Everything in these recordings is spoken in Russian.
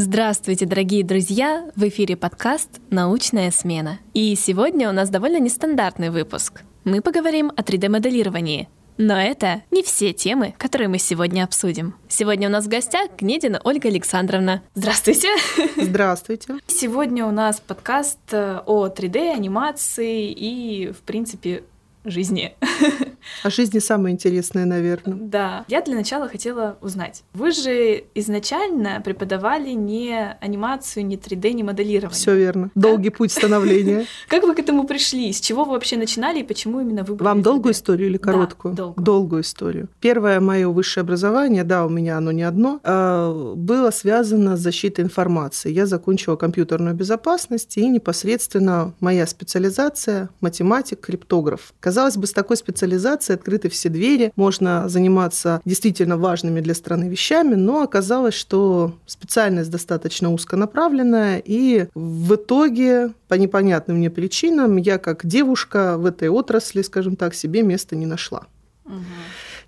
Здравствуйте, дорогие друзья! В эфире подкаст «Научная смена». И сегодня у нас довольно нестандартный выпуск. Мы поговорим о 3D-моделировании. Но это не все темы, которые мы сегодня обсудим. Сегодня у нас в гостях Гнедина Ольга Александровна. Здравствуйте! Здравствуйте! Сегодня у нас подкаст э, о 3D, анимации и, в принципе, жизни. О жизни самое интересное, наверное. Да. Я для начала хотела узнать. Вы же изначально преподавали не анимацию, не 3D, не моделирование. Все верно. Долгий путь становления. Как вы к этому пришли? С чего вы вообще начинали и почему именно выбрали? Вам долгую историю или короткую? Долгую историю. Первое мое высшее образование, да, у меня оно не одно, а, было связано с защитой информации. Я закончила компьютерную безопасность и непосредственно моя специализация математик, криптограф. Казалось бы, с такой специализацией организации, открыты все двери, можно заниматься действительно важными для страны вещами, но оказалось, что специальность достаточно узконаправленная, и в итоге по непонятным мне причинам я как девушка в этой отрасли, скажем так, себе места не нашла. Угу.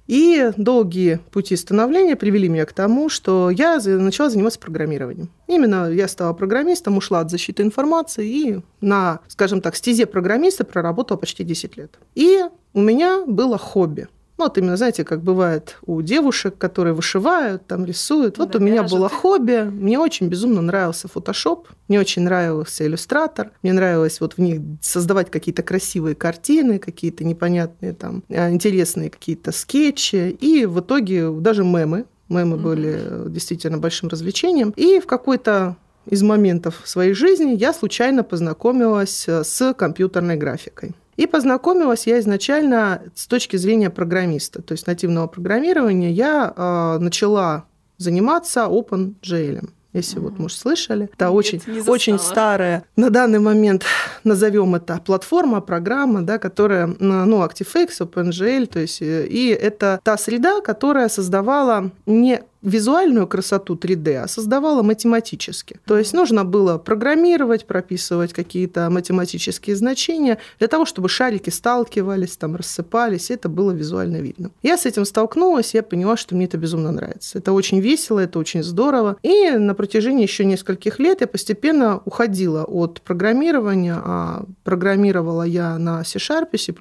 И долгие пути становления привели меня к тому, что я начала заниматься программированием. Именно я стала программистом, ушла от защиты информации и на, скажем так, стезе программиста проработала почти 10 лет. И у меня было хобби – ну, вот именно, знаете, как бывает у девушек, которые вышивают, там рисуют. Вот да, у меня вяжут. было хобби. Мне очень безумно нравился Photoshop, мне очень нравился иллюстратор. Мне нравилось вот в них создавать какие-то красивые картины, какие-то непонятные там а, интересные какие-то скетчи. И в итоге даже мемы. Мемы mm-hmm. были действительно большим развлечением. И в какой-то из моментов своей жизни я случайно познакомилась с компьютерной графикой. И познакомилась я изначально с точки зрения программиста, то есть нативного программирования. Я э, начала заниматься OpenGL если mm-hmm. вот, может, слышали. Это Нет, очень, очень старая, на данный момент назовем это платформа, программа, да, которая, ну, ActiveX, OpenGL, то есть, э, и это та среда, которая создавала не визуальную красоту 3D, а создавала математически. То есть нужно было программировать, прописывать какие-то математические значения для того, чтобы шарики сталкивались, там рассыпались, и это было визуально видно. Я с этим столкнулась, я поняла, что мне это безумно нравится. Это очень весело, это очень здорово. И на протяжении еще нескольких лет я постепенно уходила от программирования, а программировала я на C-Sharp, C++,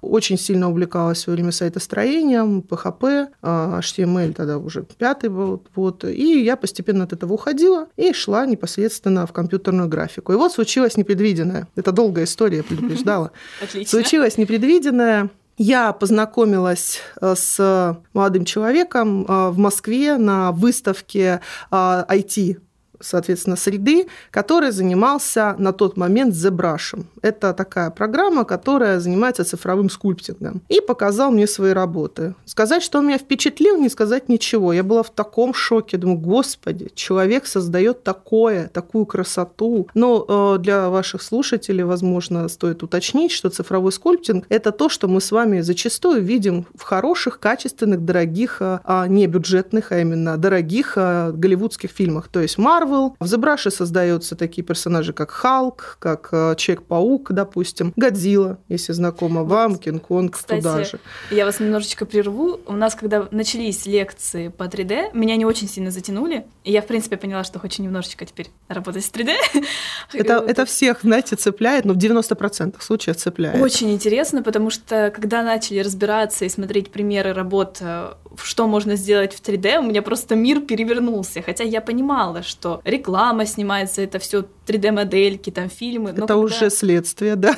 очень сильно увлекалась время сайтостроением, PHP, HTML тогда уже пятый был. Вот. И я постепенно от этого уходила и шла непосредственно в компьютерную графику. И вот случилось непредвиденное. Это долгая история, предупреждала. Отлично. Случилось непредвиденное. Я познакомилась э, с молодым человеком э, в Москве на выставке IT э, соответственно, среды, который занимался на тот момент ZBrush. Это такая программа, которая занимается цифровым скульптингом. И показал мне свои работы. Сказать, что он меня впечатлил, не сказать ничего. Я была в таком шоке. Думаю, господи, человек создает такое, такую красоту. Но э, для ваших слушателей, возможно, стоит уточнить, что цифровой скульптинг – это то, что мы с вами зачастую видим в хороших, качественных, дорогих, э, а не бюджетных, а именно дорогих э, голливудских фильмах. То есть Марвел, Марвел. В ZBrush создаются такие персонажи, как Халк, как э, Человек-паук, допустим, Годзилла, если знакомо вам, Кинг-Конг, туда же. я вас немножечко прерву. У нас, когда начались лекции по 3D, меня не очень сильно затянули, и я, в принципе, поняла, что хочу немножечко теперь работать с 3D. Это, это всех, знаете, цепляет, но в 90% случаев цепляет. Очень интересно, потому что, когда начали разбираться и смотреть примеры работ, э, что можно сделать в 3D, у меня просто мир перевернулся. Хотя я понимала, что реклама снимается, это все 3D-модельки, там фильмы. это когда... уже следствие, да,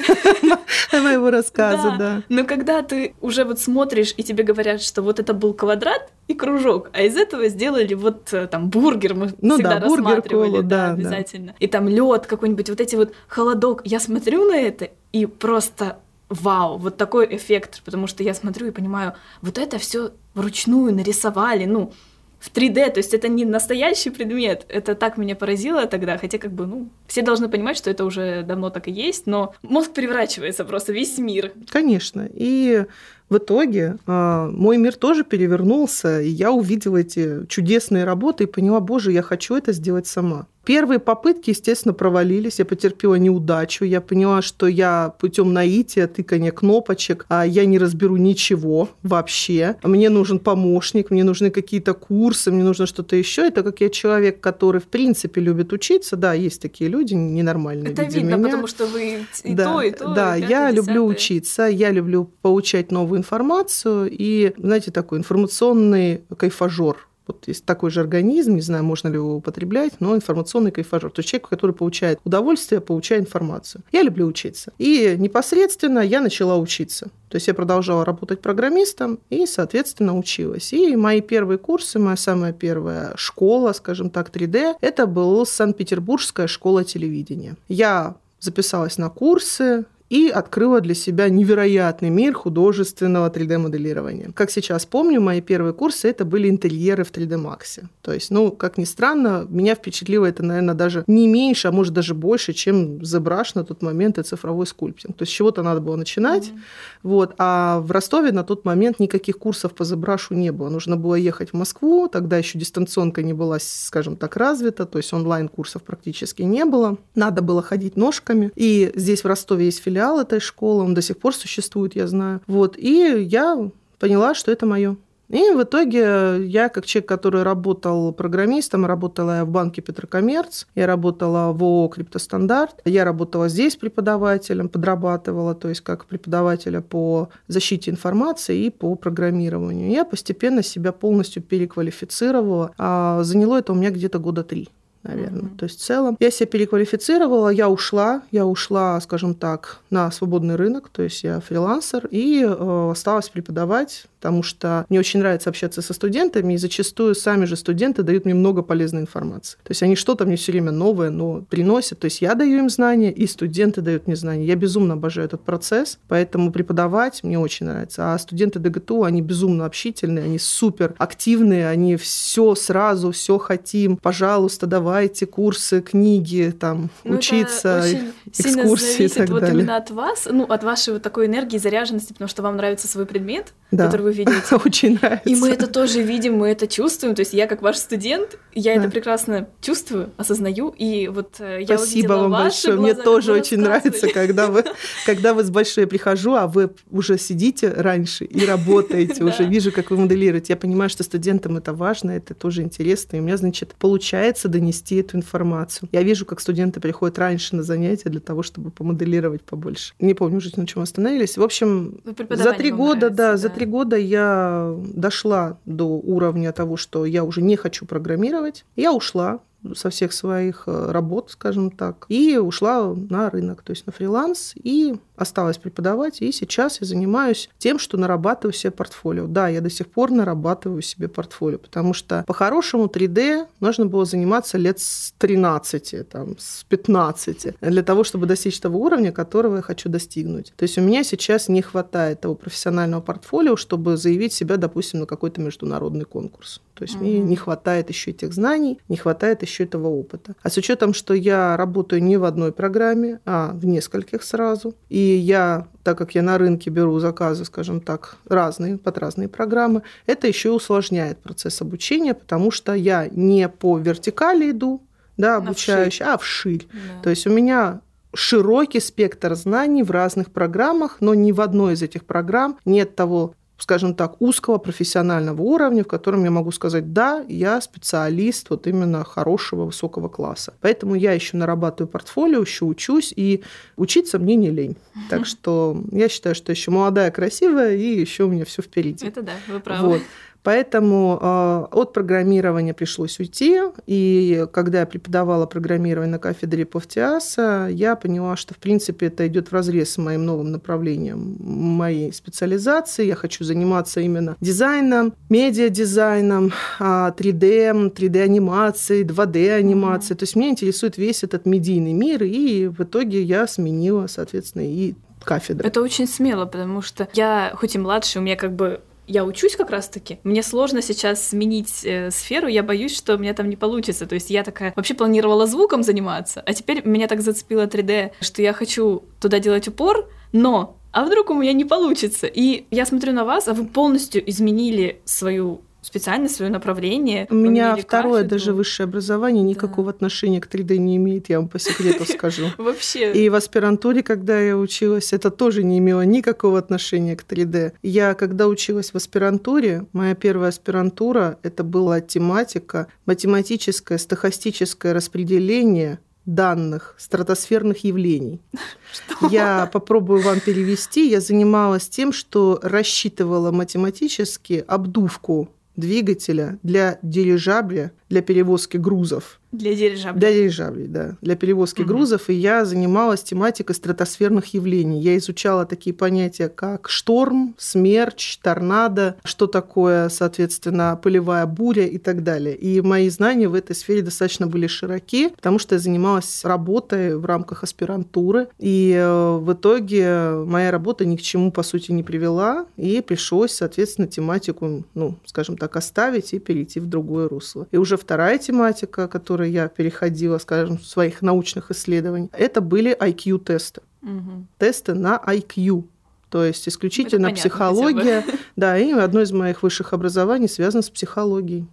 моего рассказа, да. Но когда ты уже вот смотришь, и тебе говорят, что вот это был квадрат и кружок, а из этого сделали вот э, там бургер, мы ну всегда да, рассматривали, да, обязательно. И там лед какой-нибудь, вот эти вот холодок. Я смотрю на это и просто вау, вот такой эффект, потому что я смотрю и понимаю, вот это все вручную нарисовали, ну, в 3D, то есть это не настоящий предмет. Это так меня поразило тогда, хотя как бы, ну, все должны понимать, что это уже давно так и есть, но мозг переворачивается просто, весь мир. Конечно, и в итоге э, мой мир тоже перевернулся, и я увидела эти чудесные работы и поняла, боже, я хочу это сделать сама. Первые попытки, естественно, провалились. Я потерпела неудачу. Я поняла, что я путем наития, тыкания кнопочек, а я не разберу ничего вообще. Мне нужен помощник, мне нужны какие-то курсы, мне нужно что-то еще. Это как я человек, который в принципе любит учиться. Да, есть такие люди ненормальные. Это видно, меня. потому что вы и да, то, и то. Да, и я люблю учиться, я люблю получать новую информацию и, знаете, такой информационный кайфажор вот есть такой же организм, не знаю, можно ли его употреблять, но информационный кайфажор. То есть человек, который получает удовольствие, получая информацию. Я люблю учиться. И непосредственно я начала учиться. То есть я продолжала работать программистом и, соответственно, училась. И мои первые курсы, моя самая первая школа, скажем так, 3D, это была Санкт-Петербургская школа телевидения. Я записалась на курсы, и открыла для себя невероятный мир художественного 3D-моделирования. Как сейчас помню, мои первые курсы это были интерьеры в 3D Max. То есть, ну, как ни странно, меня впечатлило это, наверное, даже не меньше, а может даже больше, чем ZBrush на тот момент и цифровой скульптинг. То есть, с чего-то надо было начинать. Mm-hmm. Вот. А в Ростове на тот момент никаких курсов по ZBrush не было. Нужно было ехать в Москву, тогда еще дистанционка не была, скажем так, развита, то есть онлайн-курсов практически не было. Надо было ходить ножками. И здесь в Ростове есть филиал филиал этой школы, он до сих пор существует, я знаю. Вот, и я поняла, что это мое. И в итоге я, как человек, который работал программистом, работала я в банке Петрокоммерц, я работала в ООО «Криптостандарт», я работала здесь преподавателем, подрабатывала, то есть как преподавателя по защите информации и по программированию. Я постепенно себя полностью переквалифицировала. А заняло это у меня где-то года три наверное. Mm-hmm. То есть в целом я себя переквалифицировала, я ушла, я ушла, скажем так, на свободный рынок, то есть я фрилансер и э, осталась преподавать потому что мне очень нравится общаться со студентами, и зачастую сами же студенты дают мне много полезной информации. То есть они что-то мне все время новое, но приносят. То есть я даю им знания, и студенты дают мне знания. Я безумно обожаю этот процесс, поэтому преподавать мне очень нравится. А студенты ДГТУ, они безумно общительные, они супер активные, они все сразу, все хотим. Пожалуйста, давайте курсы, книги, там, ну, учиться, экскурсии и так вот далее. именно от вас, ну, от вашей вот такой энергии, заряженности, потому что вам нравится свой предмет, да. который вы вы видите. Очень нравится. И мы это тоже видим, мы это чувствуем. То есть я как ваш студент, я да. это прекрасно чувствую, осознаю. И вот э, я Спасибо вам большое. Глаза, Мне тоже очень нравится, когда вы, когда вы с большой прихожу, а вы уже сидите раньше и работаете, уже вижу, как вы моделируете. Я понимаю, что студентам это важно, это тоже интересно. И у меня, значит, получается донести эту информацию. Я вижу, как студенты приходят раньше на занятия для того, чтобы помоделировать побольше. Не помню уже, на чем остановились. В общем, за три года, да, за три года я дошла до уровня того, что я уже не хочу программировать. Я ушла со всех своих э, работ, скажем так, и ушла на рынок, то есть на фриланс, и осталась преподавать, и сейчас я занимаюсь тем, что нарабатываю себе портфолио. Да, я до сих пор нарабатываю себе портфолио, потому что по-хорошему 3D нужно было заниматься лет с 13, там, с 15, для того, чтобы достичь того уровня, которого я хочу достигнуть. То есть у меня сейчас не хватает того профессионального портфолио, чтобы заявить себя, допустим, на какой-то международный конкурс. То есть mm-hmm. мне не хватает еще этих знаний, не хватает еще этого опыта. А с учетом, что я работаю не в одной программе, а в нескольких сразу, и я, так как я на рынке беру заказы, скажем так, разные, под разные программы, это еще усложняет процесс обучения, потому что я не по вертикали иду, да, обучающий, а вширь. Да. То есть у меня широкий спектр знаний в разных программах, но ни в одной из этих программ нет того скажем так, узкого профессионального уровня, в котором я могу сказать, да, я специалист вот именно хорошего, высокого класса. Поэтому я еще нарабатываю портфолио, еще учусь, и учиться мне не лень. Так что я считаю, что еще молодая, красивая, и еще у меня все впереди. Это да, вы правы. Вот. Поэтому э, от программирования пришлось уйти. И когда я преподавала программирование на кафедре Повтиаса, я поняла, что, в принципе, это идет в разрез с моим новым направлением моей специализации. Я хочу заниматься именно дизайном, медиадизайном, 3D, 3D-анимацией, 2D-анимацией. Mm-hmm. То есть меня интересует весь этот медийный мир, и в итоге я сменила, соответственно, и кафедры. Это очень смело, потому что я, хоть и младше, у меня как бы я учусь как раз-таки. Мне сложно сейчас сменить э, сферу, я боюсь, что у меня там не получится. То есть я такая вообще планировала звуком заниматься, а теперь меня так зацепило 3D, что я хочу туда делать упор, но а вдруг у меня не получится? И я смотрю на вас, а вы полностью изменили свою специальность, свое направление. У меня второе даже высшее образование никакого да. отношения к 3D не имеет, я вам по секрету скажу. Вообще. И в аспирантуре, когда я училась, это тоже не имело никакого отношения к 3D. Я, когда училась в аспирантуре, моя первая аспирантура, это была тематика математическое стохастическое распределение данных стратосферных явлений. Что? Я попробую вам перевести. Я занималась тем, что рассчитывала математически обдувку двигателя для дирижабля для перевозки грузов. Для дирижаблей. Для дирижаблей, да. Для перевозки угу. грузов. И я занималась тематикой стратосферных явлений. Я изучала такие понятия, как шторм, смерч, торнадо, что такое, соответственно, полевая буря и так далее. И мои знания в этой сфере достаточно были широки, потому что я занималась работой в рамках аспирантуры. И э, в итоге моя работа ни к чему, по сути, не привела. И пришлось, соответственно, тематику, ну, скажем так, оставить и перейти в другое русло. И уже вторая тематика, которой я переходила, скажем, в своих научных исследований, это были IQ-тесты. Угу. Тесты на IQ. То есть исключительно это психология. Да, и одно из моих высших образований связано с психологией.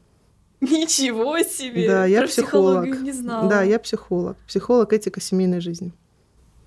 Ничего себе! Да, я Про психолог. не знала. Да, я психолог. Психолог этика семейной жизни.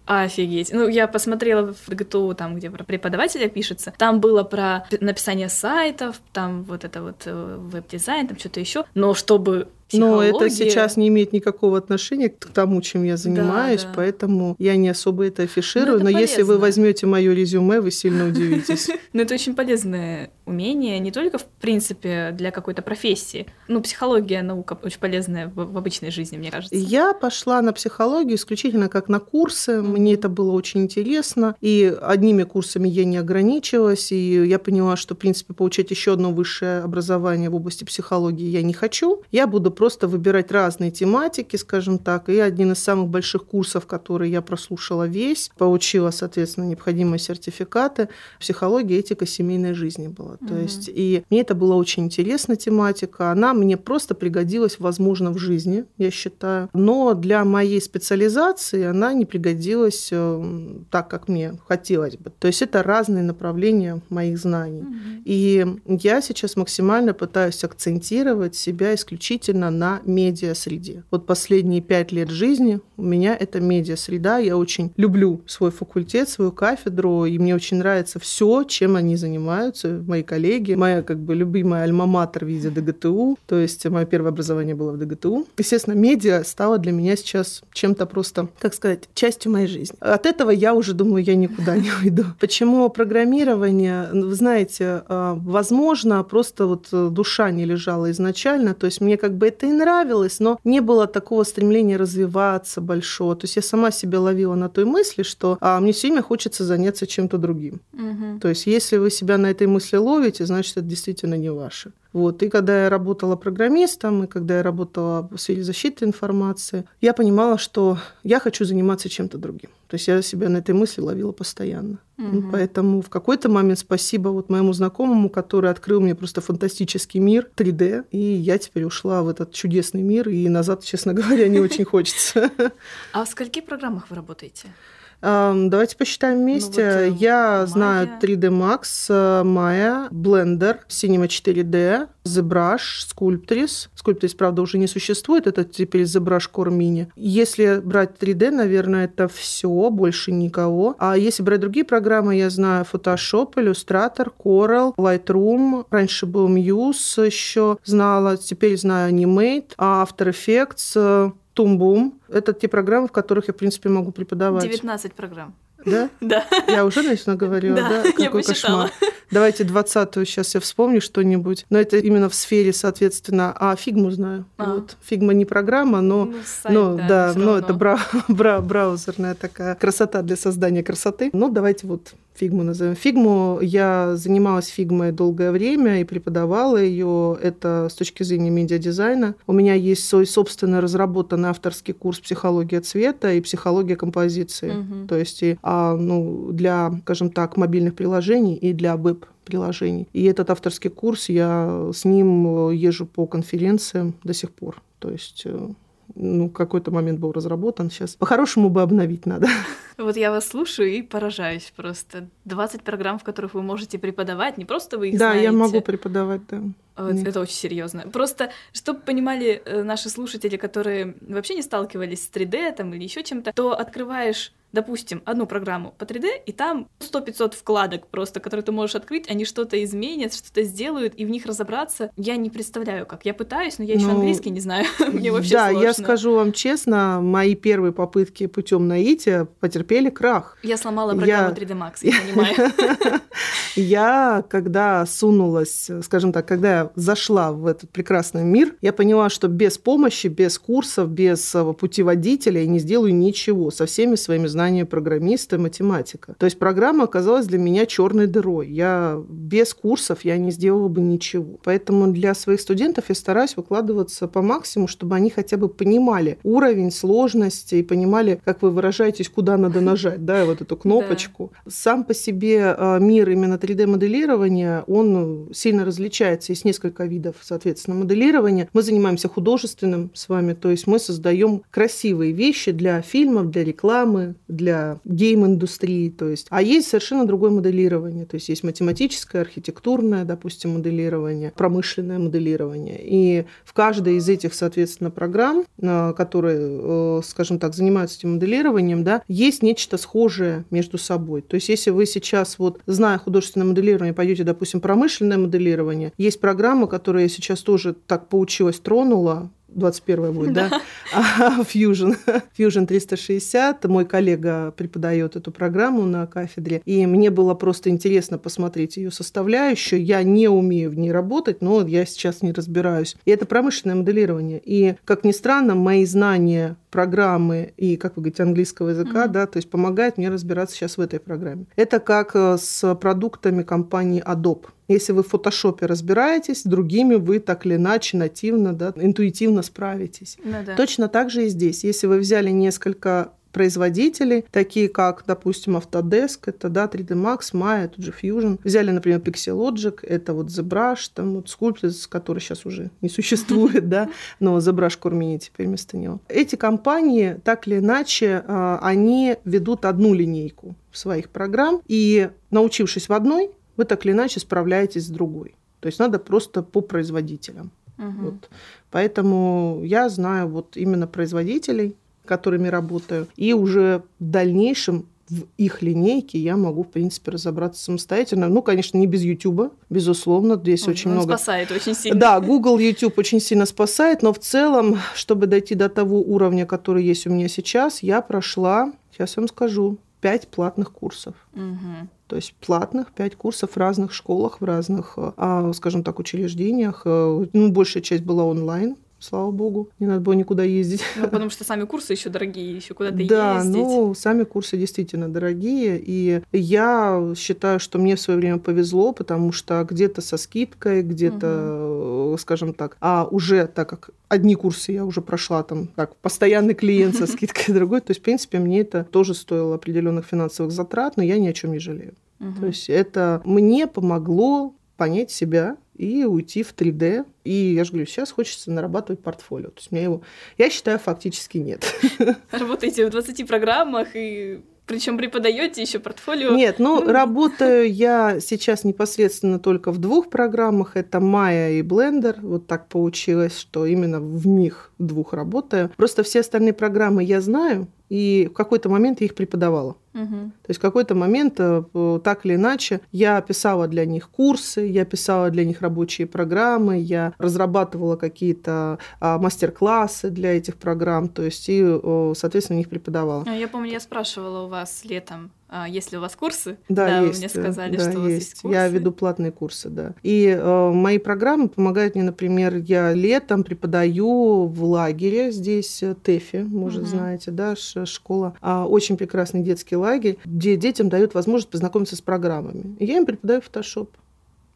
Офигеть. Ну, я посмотрела в ГТУ, там, где про преподавателя пишется. Там было про написание сайтов, там вот это вот э, веб-дизайн, там что-то еще. Но чтобы но это сейчас не имеет никакого отношения к тому, чем я занимаюсь, да, да. поэтому я не особо это афиширую. Но, это но если вы возьмете мое резюме, вы сильно удивитесь. Но это очень полезное умение, не только, в принципе, для какой-то профессии. Ну, психология, наука очень полезная в обычной жизни, мне кажется. Я пошла на психологию исключительно как на курсы. Мне это было очень интересно. И одними курсами я не ограничилась. И я поняла, что, в принципе, получать еще одно высшее образование в области психологии я не хочу. Я буду просто выбирать разные тематики, скажем так. И один из самых больших курсов, который я прослушала весь, получила, соответственно, необходимые сертификаты, психология, этика семейной жизни была. Угу. То есть, и мне это была очень интересная тематика. Она мне просто пригодилась, возможно, в жизни, я считаю. Но для моей специализации она не пригодилась э, так, как мне хотелось бы. То есть это разные направления моих знаний. Угу. И я сейчас максимально пытаюсь акцентировать себя исключительно на медиа-среде. Вот последние пять лет жизни у меня это медиа-среда. Я очень люблю свой факультет, свою кафедру, и мне очень нравится все, чем они занимаются, мои коллеги. Моя как бы любимая альма-матер в виде ДГТУ, то есть мое первое образование было в ДГТУ. Естественно, медиа стало для меня сейчас чем-то просто, как сказать, частью моей жизни. От этого я уже думаю, я никуда не уйду. Почему программирование? Вы знаете, а, возможно, просто вот душа не лежала изначально, то есть мне как бы это это и нравилось, но не было такого стремления развиваться большого. То есть я сама себя ловила на той мысли, что а, мне все время хочется заняться чем-то другим. Угу. То есть если вы себя на этой мысли ловите, значит, это действительно не ваше. Вот. И когда я работала программистом, и когда я работала в сфере защиты информации, я понимала, что я хочу заниматься чем-то другим. То есть я себя на этой мысли ловила постоянно. Угу. Поэтому в какой-то момент спасибо вот моему знакомому, который открыл мне просто фантастический мир 3D, и я теперь ушла в этот чудесный мир, и назад, честно говоря, не очень хочется. А в скольких программах вы работаете? Давайте посчитаем ну вместе. Ну, вот, Я Maya. знаю 3D Max, э, Maya, Blender, Cinema 4D, ZBrush, Sculptris. Sculptris, правда, уже не существует, это теперь ZBrush Core Mini. Если брать 3D, наверное, это все, больше никого. А если брать другие программы, я знаю Photoshop, Illustrator, Corel, Lightroom. Раньше был Muse еще знала, теперь знаю Animate, After Effects, Toon Boom. Это те программы, в которых я, в принципе, могу преподавать. 19 программ. Да? Да. Я уже, наверное, говорила, да? да? Какой кошмар. Давайте двадцатую сейчас я вспомню что-нибудь. Но это именно в сфере, соответственно, а фигму знаю. А. Вот. Фигма не программа, но, ну, сайт, но да, да но это бра, бра, браузерная такая красота для создания красоты. Ну, давайте вот фигму назовем. Фигму я занималась фигмой долгое время и преподавала ее. Это с точки зрения медиадизайна. У меня есть свой собственный разработанный авторский курс психология цвета и психология композиции. Угу. То есть и, а, ну, для, скажем так, мобильных приложений и для веб-приложений. И этот авторский курс, я с ним езжу по конференциям до сих пор. То есть э, ну, какой-то момент был разработан. Сейчас по-хорошему бы обновить надо. Вот я вас слушаю и поражаюсь просто. 20 программ, в которых вы можете преподавать, не просто вы их да, знаете. Да, я могу преподавать, да. Вот, это очень серьезно. Просто, чтобы понимали э, наши слушатели, которые вообще не сталкивались с 3D там, или еще чем-то, то открываешь допустим, одну программу по 3D, и там 100-500 вкладок просто, которые ты можешь открыть, они что-то изменят, что-то сделают, и в них разобраться я не представляю как. Я пытаюсь, но я еще ну, английский не знаю. Мне вообще Да, сложно. я скажу вам честно, мои первые попытки путем наития потерпели крах. Я сломала программу я... 3D Max, я понимаю. Я, когда сунулась, скажем так, когда я зашла в этот прекрасный мир, я поняла, что без помощи, без курсов, без э, путеводителя я не сделаю ничего со всеми своими знаниями знания программиста, математика. То есть программа оказалась для меня черной дырой. Я без курсов я не сделала бы ничего. Поэтому для своих студентов я стараюсь выкладываться по максимуму, чтобы они хотя бы понимали уровень сложности и понимали, как вы выражаетесь, куда надо нажать, да, вот эту кнопочку. Да. Сам по себе а, мир именно 3D-моделирования, он сильно различается. Есть несколько видов, соответственно, моделирования. Мы занимаемся художественным с вами, то есть мы создаем красивые вещи для фильмов, для рекламы, для гейм-индустрии. То есть. А есть совершенно другое моделирование. То есть есть математическое, архитектурное, допустим, моделирование, промышленное моделирование. И в каждой из этих, соответственно, программ, э, которые, э, скажем так, занимаются этим моделированием, да, есть нечто схожее между собой. То есть если вы сейчас, вот, зная художественное моделирование, пойдете, допустим, промышленное моделирование, есть программа, которая сейчас тоже так поучилась, тронула, 21 будет, да? Fusion. Fusion 360. Мой коллега преподает эту программу на кафедре. И мне было просто интересно посмотреть ее составляющую. Я не умею в ней работать, но я сейчас не разбираюсь. И это промышленное моделирование. И, как ни странно, мои знания программы и, как вы говорите, английского языка, mm-hmm. да, то есть помогает мне разбираться сейчас в этой программе. Это как э, с продуктами компании Adobe. Если вы в фотошопе разбираетесь, с другими вы так или иначе нативно, да, интуитивно справитесь. Ну, да. Точно так же и здесь. Если вы взяли несколько производителей, такие как, допустим, Autodesk, это да, 3D Max, Maya, тут же Fusion. Взяли, например, Pixelogic, это вот ZBrush, там вот Sculptris, который сейчас уже не существует, да, но ZBrush Core Mini теперь вместо него. Эти компании, так или иначе, а, они ведут одну линейку своих программ, и научившись в одной, вы так или иначе справляетесь с другой. То есть надо просто по производителям. Угу. Вот. Поэтому я знаю вот именно производителей, которыми работаю, и уже в дальнейшем в их линейке я могу, в принципе, разобраться самостоятельно. Ну, конечно, не без YouTube, безусловно. Здесь Он очень много... спасает очень сильно. Да, Google, YouTube очень сильно спасает, но в целом, чтобы дойти до того уровня, который есть у меня сейчас, я прошла, сейчас вам скажу, пять платных курсов. Угу. То есть платных пять курсов в разных школах, в разных, а, скажем так, учреждениях. Э, ну, большая часть была онлайн, слава богу, не надо было никуда ездить. Ну, потому что сами курсы еще дорогие, еще куда-то да, ездить. Да, ну, сами курсы действительно дорогие, и я считаю, что мне в свое время повезло, потому что где-то со скидкой, где-то, угу. скажем так, а уже так как одни курсы я уже прошла там как постоянный клиент со скидкой другой, то есть, в принципе, мне это тоже стоило определенных финансовых затрат, но я ни о чем не жалею. Угу. То есть это мне помогло понять себя, и уйти в 3D. И я же говорю, сейчас хочется нарабатывать портфолио. То есть мне его, я считаю, фактически нет. Работаете в 20 программах и причем преподаете еще портфолио? Нет, ну, ну работаю я сейчас непосредственно только в двух программах. Это Maya и Blender. Вот так получилось, что именно в них двух работаю. Просто все остальные программы я знаю, и в какой-то момент я их преподавала. Угу. То есть в какой-то момент, э, так или иначе, я писала для них курсы, я писала для них рабочие программы, я разрабатывала какие-то а, мастер-классы для этих программ, то есть и, соответственно, их преподавала. А, я помню, я спрашивала у вас летом, а, есть ли у вас курсы? Да, да есть, вы мне сказали, да, что у вас есть, есть курсы. Я веду платные курсы, да. И э, мои программы помогают мне, например, я летом преподаю в лагере здесь, э, ТЭФИ, может, угу. знаете, да, школа. Очень прекрасный детский лагерь, где детям дают возможность познакомиться с программами. И я им преподаю Photoshop.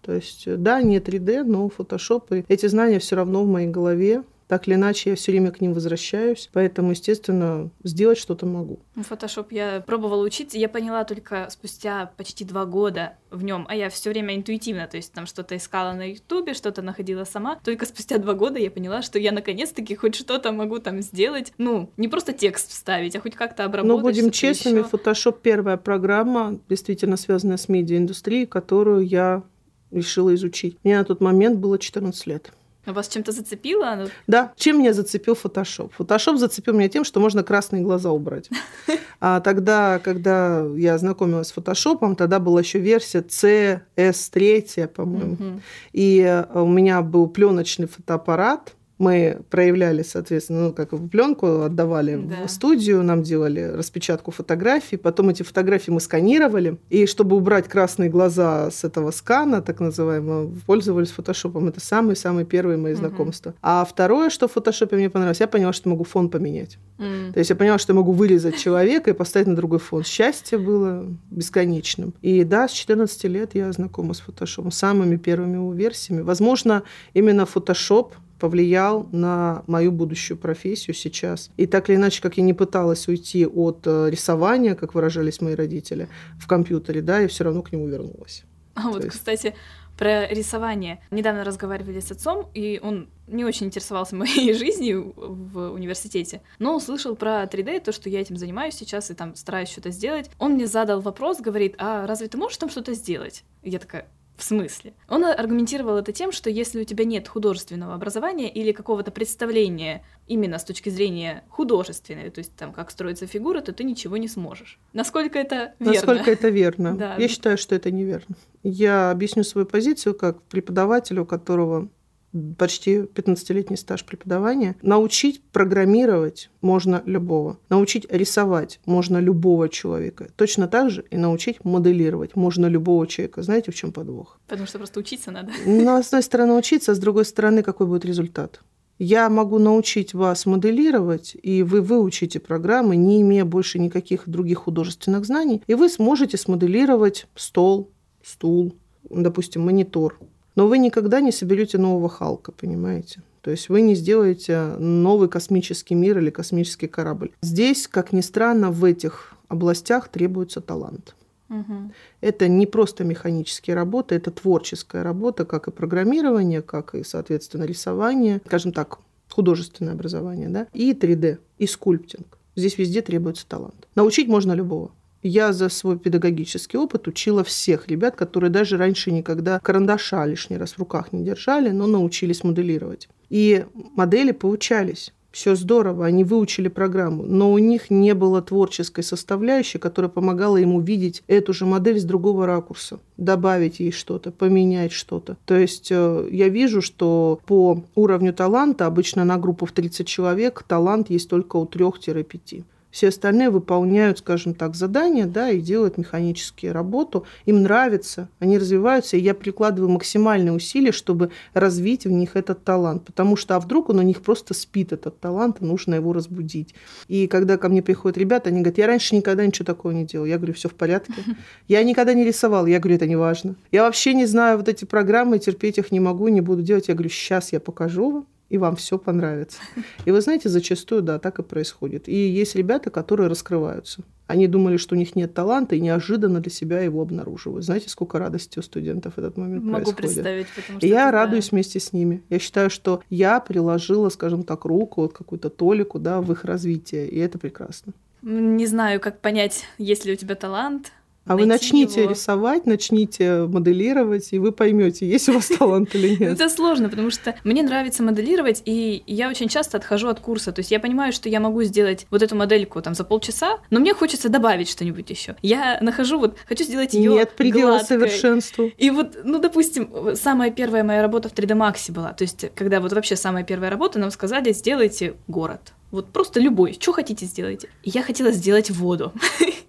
То есть, да, не 3D, но Photoshop. И эти знания все равно в моей голове. Так или иначе, я все время к ним возвращаюсь, поэтому, естественно, сделать что-то могу. Фотошоп я пробовала учиться, я поняла только спустя почти два года в нем, а я все время интуитивно, то есть там что-то искала на Ютубе, что-то находила сама. Только спустя два года я поняла, что я наконец-таки хоть что-то могу там сделать. Ну, не просто текст вставить, а хоть как-то обработать. Но будем честными, еще. Photoshop первая программа, действительно связанная с медиаиндустрией, которую я решила изучить. Мне на тот момент было 14 лет. А вас чем-то зацепило? Да. Чем меня зацепил Photoshop? Photoshop зацепил меня тем, что можно красные глаза убрать. А тогда, когда я знакомилась с Photoshop, тогда была еще версия CS3, по-моему. Угу. И у меня был пленочный фотоаппарат, мы проявляли, соответственно, ну, как пленку отдавали да. в студию, нам делали распечатку фотографий, потом эти фотографии мы сканировали, и чтобы убрать красные глаза с этого скана, так называемого, пользовались фотошопом. Это самые-самые первые мои знакомства. Угу. А второе, что в фотошопе мне понравилось, я поняла, что могу фон поменять. Mm. То есть я поняла, что я могу вырезать человека и поставить на другой фон. Счастье было бесконечным. И да, с 14 лет я знакома с фотошопом, самыми первыми его версиями. Возможно, именно фотошоп повлиял на мою будущую профессию сейчас. И так или иначе, как я не пыталась уйти от э, рисования, как выражались мои родители, в компьютере, да, я все равно к нему вернулась. А вот, есть... кстати, про рисование. Недавно разговаривали с отцом, и он не очень интересовался моей жизнью в университете, но услышал про 3D, то, что я этим занимаюсь сейчас и там стараюсь что-то сделать. Он мне задал вопрос, говорит, а разве ты можешь там что-то сделать? И я такая, в смысле? Он аргументировал это тем, что если у тебя нет художественного образования или какого-то представления именно с точки зрения художественной, то есть там как строится фигура, то ты ничего не сможешь. Насколько это верно? Насколько это верно? да. Я считаю, что это неверно. Я объясню свою позицию как преподавателю, у которого почти 15-летний стаж преподавания. Научить программировать можно любого. Научить рисовать можно любого человека. Точно так же и научить моделировать можно любого человека. Знаете, в чем подвох? Потому что просто учиться надо. Ну, с одной стороны учиться, а с другой стороны какой будет результат. Я могу научить вас моделировать, и вы выучите программы, не имея больше никаких других художественных знаний, и вы сможете смоделировать стол, стул, допустим, монитор, но вы никогда не соберете нового Халка, понимаете? То есть вы не сделаете новый космический мир или космический корабль. Здесь, как ни странно, в этих областях требуется талант. Угу. Это не просто механические работы, это творческая работа, как и программирование, как и, соответственно, рисование, скажем так, художественное образование, да, и 3D, и скульптинг. Здесь везде требуется талант. Научить можно любого. Я за свой педагогический опыт учила всех ребят, которые даже раньше никогда карандаша лишний раз в руках не держали, но научились моделировать. И модели получались все здорово, они выучили программу, но у них не было творческой составляющей, которая помогала им увидеть эту же модель с другого ракурса, добавить ей что-то, поменять что-то. То есть э, я вижу, что по уровню таланта обычно на группу в 30 человек талант есть только у 3-5. Все остальные выполняют, скажем так, задания, да, и делают механические работу. Им нравится, они развиваются, и я прикладываю максимальные усилия, чтобы развить в них этот талант. Потому что, а вдруг он у них просто спит, этот талант, и нужно его разбудить. И когда ко мне приходят ребята, они говорят, я раньше никогда ничего такого не делал. Я говорю, все в порядке. Я никогда не рисовал. Я говорю, это не важно. Я вообще не знаю вот эти программы, терпеть их не могу, не буду делать. Я говорю, сейчас я покажу вам, и вам все понравится. И вы знаете, зачастую, да, так и происходит. И есть ребята, которые раскрываются. Они думали, что у них нет таланта, и неожиданно для себя его обнаруживают. Знаете, сколько радости у студентов в этот момент Могу происходит? представить, потому что... И я радуюсь вместе с ними. Я считаю, что я приложила, скажем так, руку, вот какую-то толику, да, в их развитие, и это прекрасно. Не знаю, как понять, есть ли у тебя талант, а вы начните его. рисовать, начните моделировать, и вы поймете, есть у вас талант или нет. Это сложно, потому что мне нравится моделировать, и я очень часто отхожу от курса. То есть я понимаю, что я могу сделать вот эту модельку там за полчаса, но мне хочется добавить что-нибудь еще. Я нахожу вот, хочу сделать ее Нет предела совершенству. И вот, ну, допустим, самая первая моя работа в 3D Max была. То есть, когда вот вообще самая первая работа, нам сказали, сделайте город. Вот просто любой, что хотите сделайте. Я хотела сделать воду.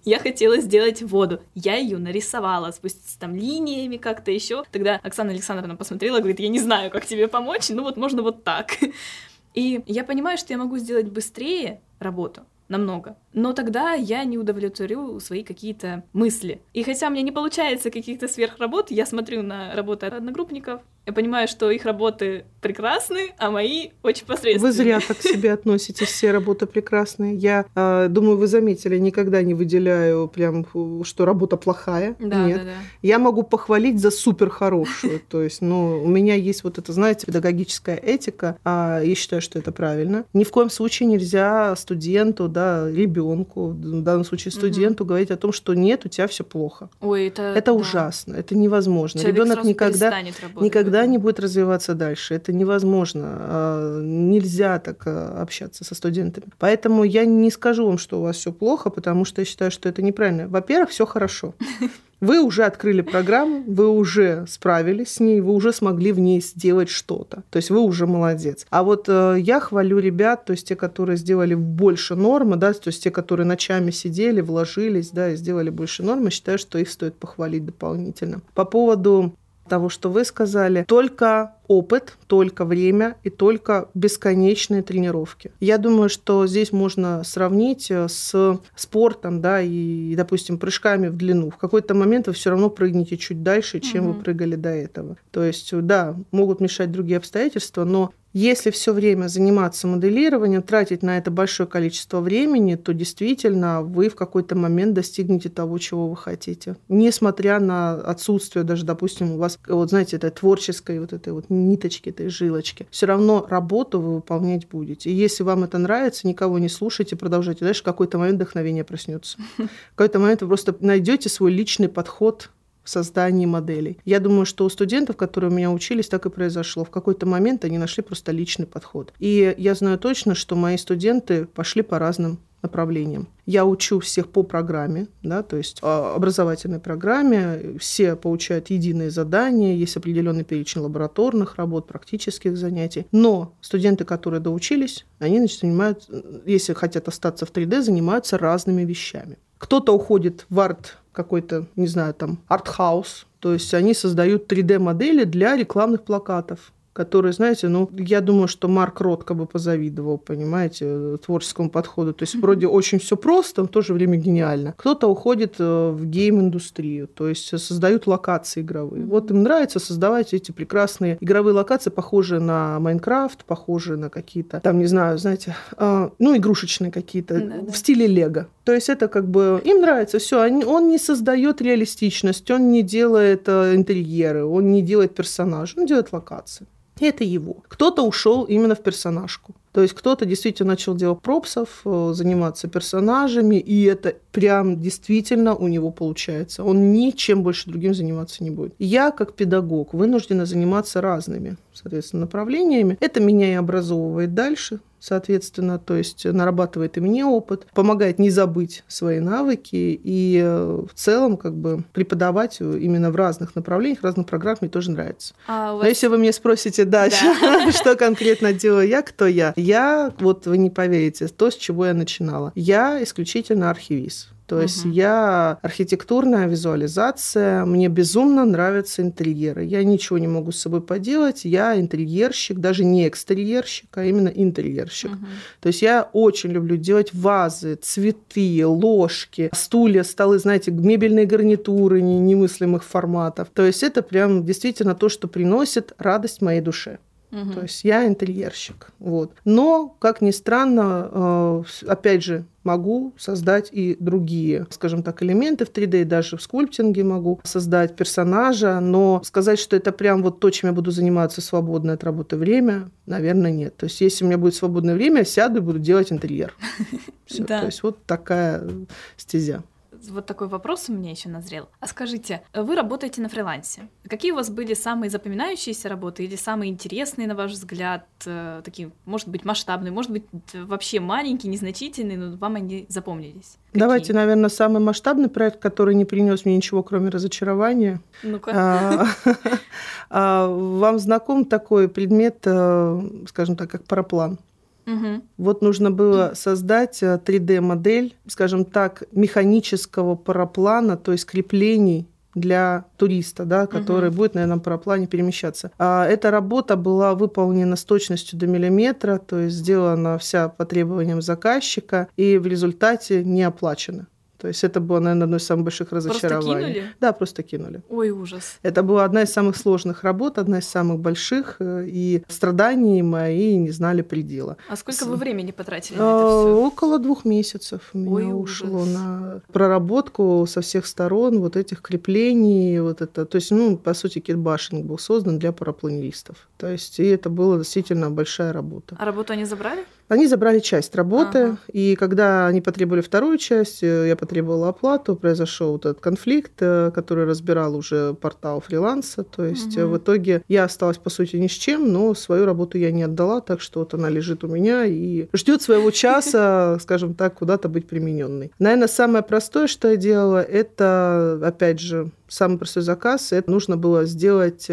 я хотела сделать воду. Я ее нарисовала, спуститься там линиями как-то еще. Тогда Оксана Александровна посмотрела, говорит, я не знаю, как тебе помочь, ну вот можно вот так. И я понимаю, что я могу сделать быстрее работу, намного. Но тогда я не удовлетворю свои какие-то мысли. И хотя у меня не получается каких-то сверхработ, я смотрю на работы одногруппников, я понимаю, что их работы прекрасны, а мои очень посредственные. Вы зря так к себе относитесь, все работы прекрасные. Я э, думаю, вы заметили, никогда не выделяю прям, что работа плохая. Да, Нет. Да, да. Я могу похвалить за супер хорошую. То есть, ну, у меня есть вот это, знаете, педагогическая этика. А я считаю, что это правильно. Ни в коем случае нельзя студенту, да, ребенку, в данном случае студенту, угу. говорить о том, что нет, у тебя все плохо. Ой, это, это да. ужасно, это невозможно. Ребенок никогда, никогда не будет развиваться дальше. Это невозможно. А, нельзя так а, общаться со студентами. Поэтому я не скажу вам, что у вас все плохо, потому что я считаю, что это неправильно. Во-первых, все хорошо. Вы уже открыли программу, вы уже справились с ней, вы уже смогли в ней сделать что-то. То есть вы уже молодец. А вот э, я хвалю ребят, то есть те, которые сделали больше нормы, да, то есть те, которые ночами сидели, вложились, да, и сделали больше нормы, считаю, что их стоит похвалить дополнительно. По поводу того, что вы сказали, только опыт, только время и только бесконечные тренировки. Я думаю, что здесь можно сравнить э, с спортом, да, и, допустим, прыжками в длину. В какой-то момент вы все равно прыгнете чуть дальше, чем угу. вы прыгали до этого. То есть, да, могут мешать другие обстоятельства, но если все время заниматься моделированием, тратить на это большое количество времени, то действительно вы в какой-то момент достигнете того, чего вы хотите. Несмотря на отсутствие даже, допустим, у вас, вот знаете, этой творческой вот этой вот ниточки, этой жилочки, все равно работу вы выполнять будете. И если вам это нравится, никого не слушайте, продолжайте дальше, в какой-то момент вдохновение проснется. В какой-то момент вы просто найдете свой личный подход в создании моделей. Я думаю, что у студентов, которые у меня учились, так и произошло. В какой-то момент они нашли просто личный подход. И я знаю точно, что мои студенты пошли по разным направлениям. Я учу всех по программе, да, то есть а, образовательной программе. Все получают единые задания, есть определенный перечень лабораторных работ, практических занятий. Но студенты, которые доучились, они значит, занимают, если хотят остаться в 3D, занимаются разными вещами. Кто-то уходит в арт какой-то, не знаю, там, арт-хаус, то есть они создают 3D-модели для рекламных плакатов которые, знаете, ну, я думаю, что Марк Ротко бы позавидовал, понимаете, творческому подходу. То есть вроде очень все просто, но в то же время гениально. Кто-то уходит э, в гейм-индустрию, то есть создают локации игровые. Вот им нравится создавать эти прекрасные игровые локации, похожие на Майнкрафт, похожие на какие-то, там, не знаю, знаете, э, ну, игрушечные какие-то, да, в стиле Лего. То есть это как бы им нравится все. Он не создает реалистичность, он не делает э, интерьеры, он не делает персонажа, он делает локации это его. Кто-то ушел именно в персонажку. То есть кто-то действительно начал делать пропсов, э, заниматься персонажами, и это прям действительно у него получается. Он ничем больше другим заниматься не будет. Я, как педагог, вынуждена заниматься разными, соответственно, направлениями. Это меня и образовывает дальше, соответственно, то есть нарабатывает и мне опыт, помогает не забыть свои навыки и э, в целом как бы преподавать именно в разных направлениях, разных программах мне тоже нравится. А вас... Но если вы мне спросите дальше, да. что конкретно делаю я, кто я, я, вот вы не поверите, то, с чего я начинала. Я исключительно архивист. То есть угу. я архитектурная визуализация, мне безумно нравятся интерьеры. Я ничего не могу с собой поделать, я интерьерщик, даже не экстерьерщик, а именно интерьерщик. Угу. То есть я очень люблю делать вазы, цветы, ложки, стулья, столы, знаете, мебельные гарнитуры немыслимых форматов. То есть это прям действительно то, что приносит радость моей душе. Угу. То есть я интерьерщик. Вот. Но, как ни странно, э, опять же, могу создать и другие, скажем так, элементы в 3D, и даже в скульптинге могу создать персонажа, но сказать, что это прям вот то, чем я буду заниматься свободное от работы время, наверное, нет. То есть если у меня будет свободное время, я сяду и буду делать интерьер. Все. То есть вот такая стезя вот такой вопрос у меня еще назрел. А скажите, вы работаете на фрилансе. Какие у вас были самые запоминающиеся работы или самые интересные, на ваш взгляд, э, такие, может быть, масштабные, может быть, вообще маленькие, незначительные, но вам они запомнились? Какие? Давайте, наверное, самый масштабный проект, который не принес мне ничего, кроме разочарования. Ну-ка. А, а, вам знаком такой предмет, э, скажем так, как параплан? Угу. Вот нужно было создать 3D-модель, э, скажем так, механического параплана, то есть креплений для туриста, да, который угу. будет на этом параплане перемещаться. А эта работа была выполнена с точностью до миллиметра, то есть сделана вся по требованиям заказчика и в результате не оплачена. То есть это было, наверное, одно из самых больших разочарований. Просто кинули? Да, просто кинули. Ой, ужас. Это была одна из самых сложных работ, одна из самых больших, э, и страданий мои не знали предела. А сколько С... вы времени потратили на это все? Около двух месяцев у меня Ой, ушло ужас. на проработку со всех сторон вот этих креплений, вот это. То есть, ну, по сути, китбашинг был создан для парапланеристов. То есть, и это была действительно большая работа. А работу они забрали? Они забрали часть работы, ага. и когда они потребовали вторую часть, э, я потребовала оплату, произошел вот этот конфликт, э, который разбирал уже портал фриланса, то есть угу. в итоге я осталась, по сути, ни с чем, но свою работу я не отдала, так что вот она лежит у меня и ждет своего часа, скажем так, куда-то быть примененной. Наверное, самое простое, что я делала, это, опять же, самый простой заказ, это нужно было сделать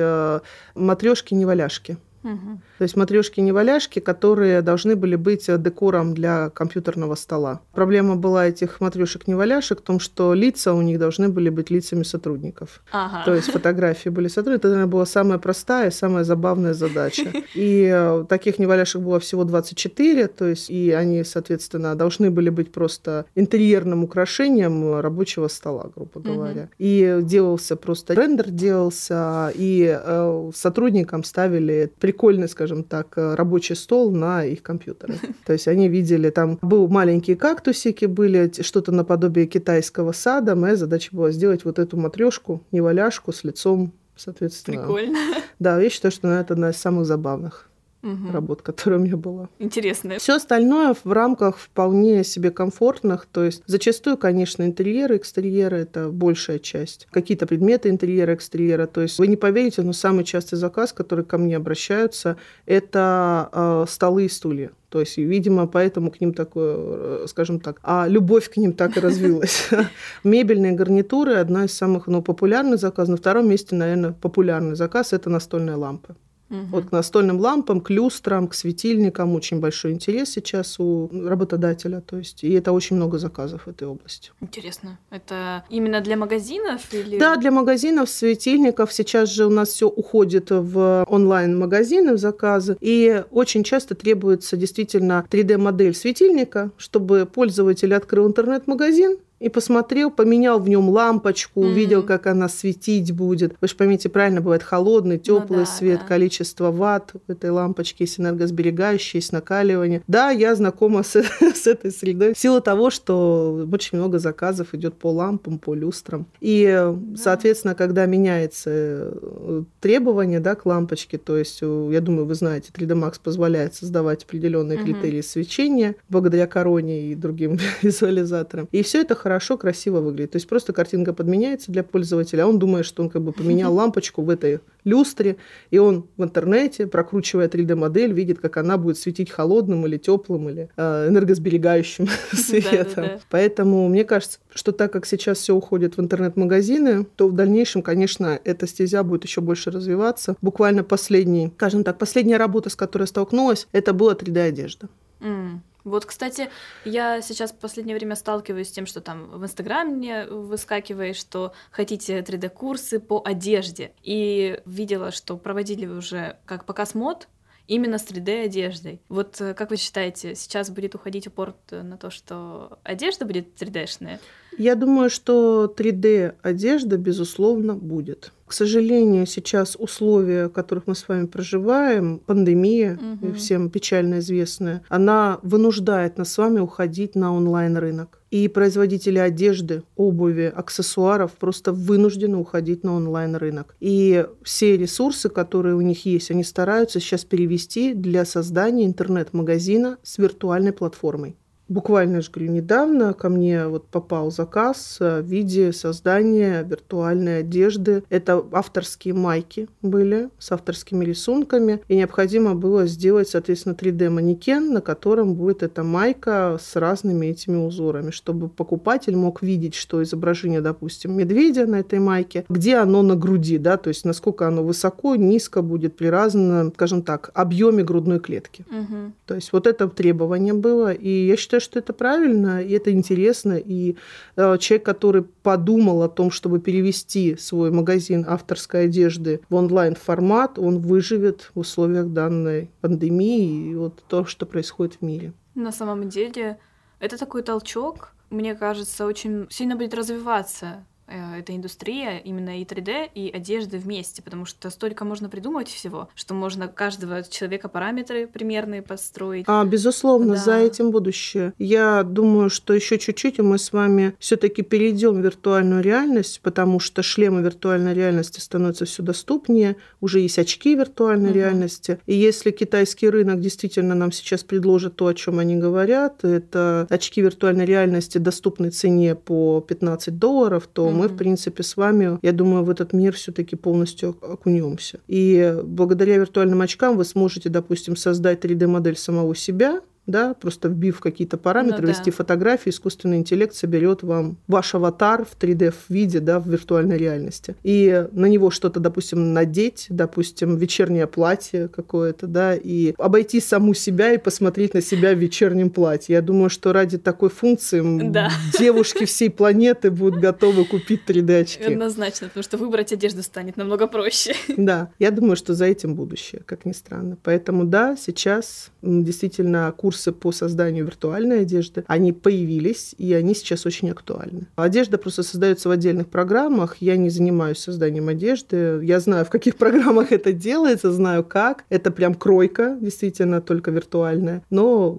матрешки-неваляшки. Угу. То есть матрешки-неваляшки, которые должны были быть декором для компьютерного стола. Проблема была этих матрешек-неваляшек в том, что лица у них должны были быть лицами сотрудников. Ага. То есть фотографии были сотрудников. Это, наверное, была самая простая и самая забавная задача. И э, таких неваляшек было всего 24, то есть и они, соответственно, должны были быть просто интерьерным украшением рабочего стола, грубо говоря. Угу. И делался просто рендер делался, и э, сотрудникам ставили прикольный, скажем так, э, рабочий стол на их компьютеры. То есть они видели, там был маленькие кактусики, были что-то наподобие китайского сада. Моя задача была сделать вот эту матрешку, неваляшку с лицом, соответственно. Прикольно. Да, я считаю, что это одна из самых забавных угу. работ, которая у меня была. Интересно. Все остальное в рамках вполне себе комфортных. То есть зачастую, конечно, интерьеры, экстерьеры это большая часть. Какие-то предметы интерьера, экстерьера. То есть вы не поверите, но самый частый заказ, который ко мне обращаются, это э, столы и стулья. То есть, видимо, поэтому к ним такое, э, скажем так, а любовь к ним так и развилась. Мебельные гарнитуры – одна из самых ну, популярных заказов. На втором месте, наверное, популярный заказ – это настольная лампа. Угу. Вот к настольным лампам, к люстрам, к светильникам очень большой интерес сейчас у работодателя. То есть, и это очень много заказов в этой области. Интересно. Это именно для магазинов? Или... Да, для магазинов, светильников. Сейчас же у нас все уходит в онлайн-магазины, в заказы. И очень часто требуется действительно 3D-модель светильника, чтобы пользователь открыл интернет-магазин, и посмотрел, поменял в нем лампочку, mm-hmm. увидел, как она светить будет. Вы же поймите, правильно, бывает холодный, теплый ну, да, свет, да. количество ватт в этой лампочке, есть энергосберегающие, есть накаливание. Да, я знакома с, с этой средой в силу того, что очень много заказов идет по лампам, по люстрам. И, да. соответственно, когда меняется э, требование да, к лампочке, то есть, э, я думаю, вы знаете, 3D Max позволяет создавать определенные mm-hmm. критерии свечения благодаря короне и другим визуализаторам. И все это хорошо хорошо, красиво выглядит. То есть просто картинка подменяется для пользователя, а он думает, что он как бы поменял лампочку в этой люстре, и он в интернете, прокручивая 3D-модель, видит, как она будет светить холодным или теплым, или э, энергосберегающим светом. Поэтому мне кажется, что так как сейчас все уходит в интернет-магазины, то в дальнейшем, конечно, эта стезя будет еще больше развиваться. Буквально последний, скажем так, последняя работа, с которой столкнулась, это была 3D-одежда. Mm. Вот, кстати, я сейчас в последнее время сталкиваюсь с тем, что там в Инстаграме выскакивает, что хотите 3D-курсы по одежде. И видела, что проводили уже как показ мод, именно с 3D-одеждой. Вот э, как вы считаете, сейчас будет уходить упор на то, что одежда будет 3D-шная? Я думаю, что 3D-одежда, безусловно, будет. К сожалению, сейчас условия, в которых мы с вами проживаем, пандемия, угу. всем печально известная, она вынуждает нас с вами уходить на онлайн-рынок. И производители одежды, обуви, аксессуаров просто вынуждены уходить на онлайн-рынок. И все ресурсы, которые у них есть, они стараются сейчас перевести для создания интернет-магазина с виртуальной платформой. Буквально, же говорю, недавно ко мне вот попал заказ в виде создания виртуальной одежды. Это авторские майки были с авторскими рисунками. И необходимо было сделать, соответственно, 3D-манекен, на котором будет эта майка с разными этими узорами, чтобы покупатель мог видеть, что изображение, допустим, медведя на этой майке, где оно на груди, да, то есть насколько оно высоко, низко будет при разном, скажем так, объеме грудной клетки. Угу. То есть вот это требование было. И я считаю, считаю, что это правильно, и это интересно. И э, человек, который подумал о том, чтобы перевести свой магазин авторской одежды в онлайн-формат, он выживет в условиях данной пандемии и вот то, что происходит в мире. На самом деле, Это такой толчок, мне кажется, очень сильно будет развиваться эта индустрия, именно и 3D, и одежды вместе, потому что столько можно придумать всего, что можно каждого человека параметры примерные построить. А, безусловно, да. за этим будущее. Я думаю, что еще чуть-чуть, и мы с вами все-таки перейдем в виртуальную реальность, потому что шлемы виртуальной реальности становятся все доступнее, уже есть очки виртуальной угу. реальности. И если китайский рынок действительно нам сейчас предложит то, о чем они говорят, это очки виртуальной реальности доступной цене по 15 долларов, то мы, в принципе, с вами, я думаю, в этот мир все-таки полностью окунемся. И благодаря виртуальным очкам вы сможете, допустим, создать 3D-модель самого себя, да, просто вбив какие-то параметры, ну, ввести да. фотографии, искусственный интеллект соберет вам ваш аватар в 3D виде, да, в виртуальной реальности. И на него что-то, допустим, надеть, допустим, вечернее платье какое-то, да, и обойти саму себя и посмотреть на себя в вечернем платье. Я думаю, что ради такой функции да. девушки всей планеты будут готовы купить 3D-очки. Однозначно, потому что выбрать одежду станет намного проще. Да, я думаю, что за этим будущее, как ни странно. Поэтому да, сейчас действительно курс курсы по созданию виртуальной одежды, они появились, и они сейчас очень актуальны. Одежда просто создается в отдельных программах. Я не занимаюсь созданием одежды. Я знаю, в каких программах это делается, знаю как. Это прям кройка, действительно, только виртуальная. Но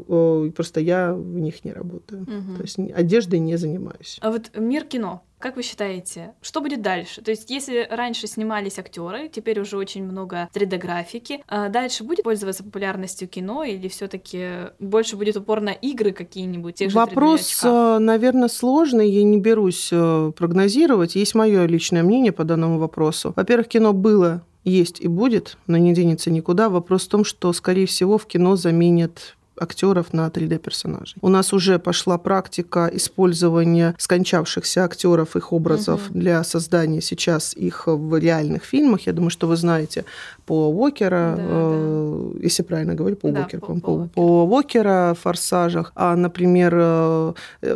просто я в них не работаю. Угу. То есть одеждой не занимаюсь. А вот мир кино как вы считаете, что будет дальше? То есть, если раньше снимались актеры, теперь уже очень много 3D-графики, а дальше будет пользоваться популярностью кино или все-таки больше будет упор на игры какие-нибудь? Тех Вопрос, э, наверное, сложный, я не берусь э, прогнозировать. Есть мое личное мнение по данному вопросу. Во-первых, кино было есть и будет, но не денется никуда. Вопрос в том, что, скорее всего, в кино заменят актеров на 3D-персонажей. У нас уже пошла практика использования скончавшихся актеров, их образов угу. для создания сейчас их в реальных фильмах. Я думаю, что вы знаете по Уокера, да, э, да. если правильно говорю, по да, Уокеру, по, по, по Уокера, Форсажах, а, например, э,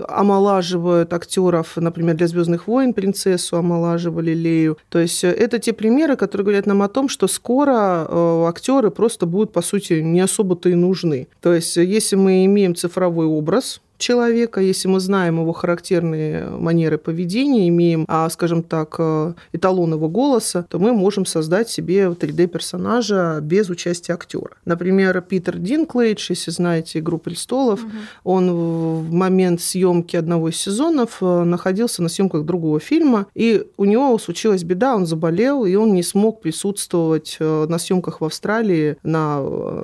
омолаживают актеров, например, для Звездных войн принцессу омолаживали Лею. То есть э, это те примеры, которые говорят нам о том, что скоро э, актеры просто будут, по сути, не особо-то и нужны. То есть есть, если мы имеем цифровой образ, человека, если мы знаем его характерные манеры поведения, имеем, а, скажем так, э, эталон его голоса, то мы можем создать себе 3D-персонажа без участия актера. Например, Питер Динклейдж, если знаете «Игру престолов», угу. он в момент съемки одного из сезонов э, находился на съемках другого фильма, и у него случилась беда, он заболел, и он не смог присутствовать э, на съемках в Австралии на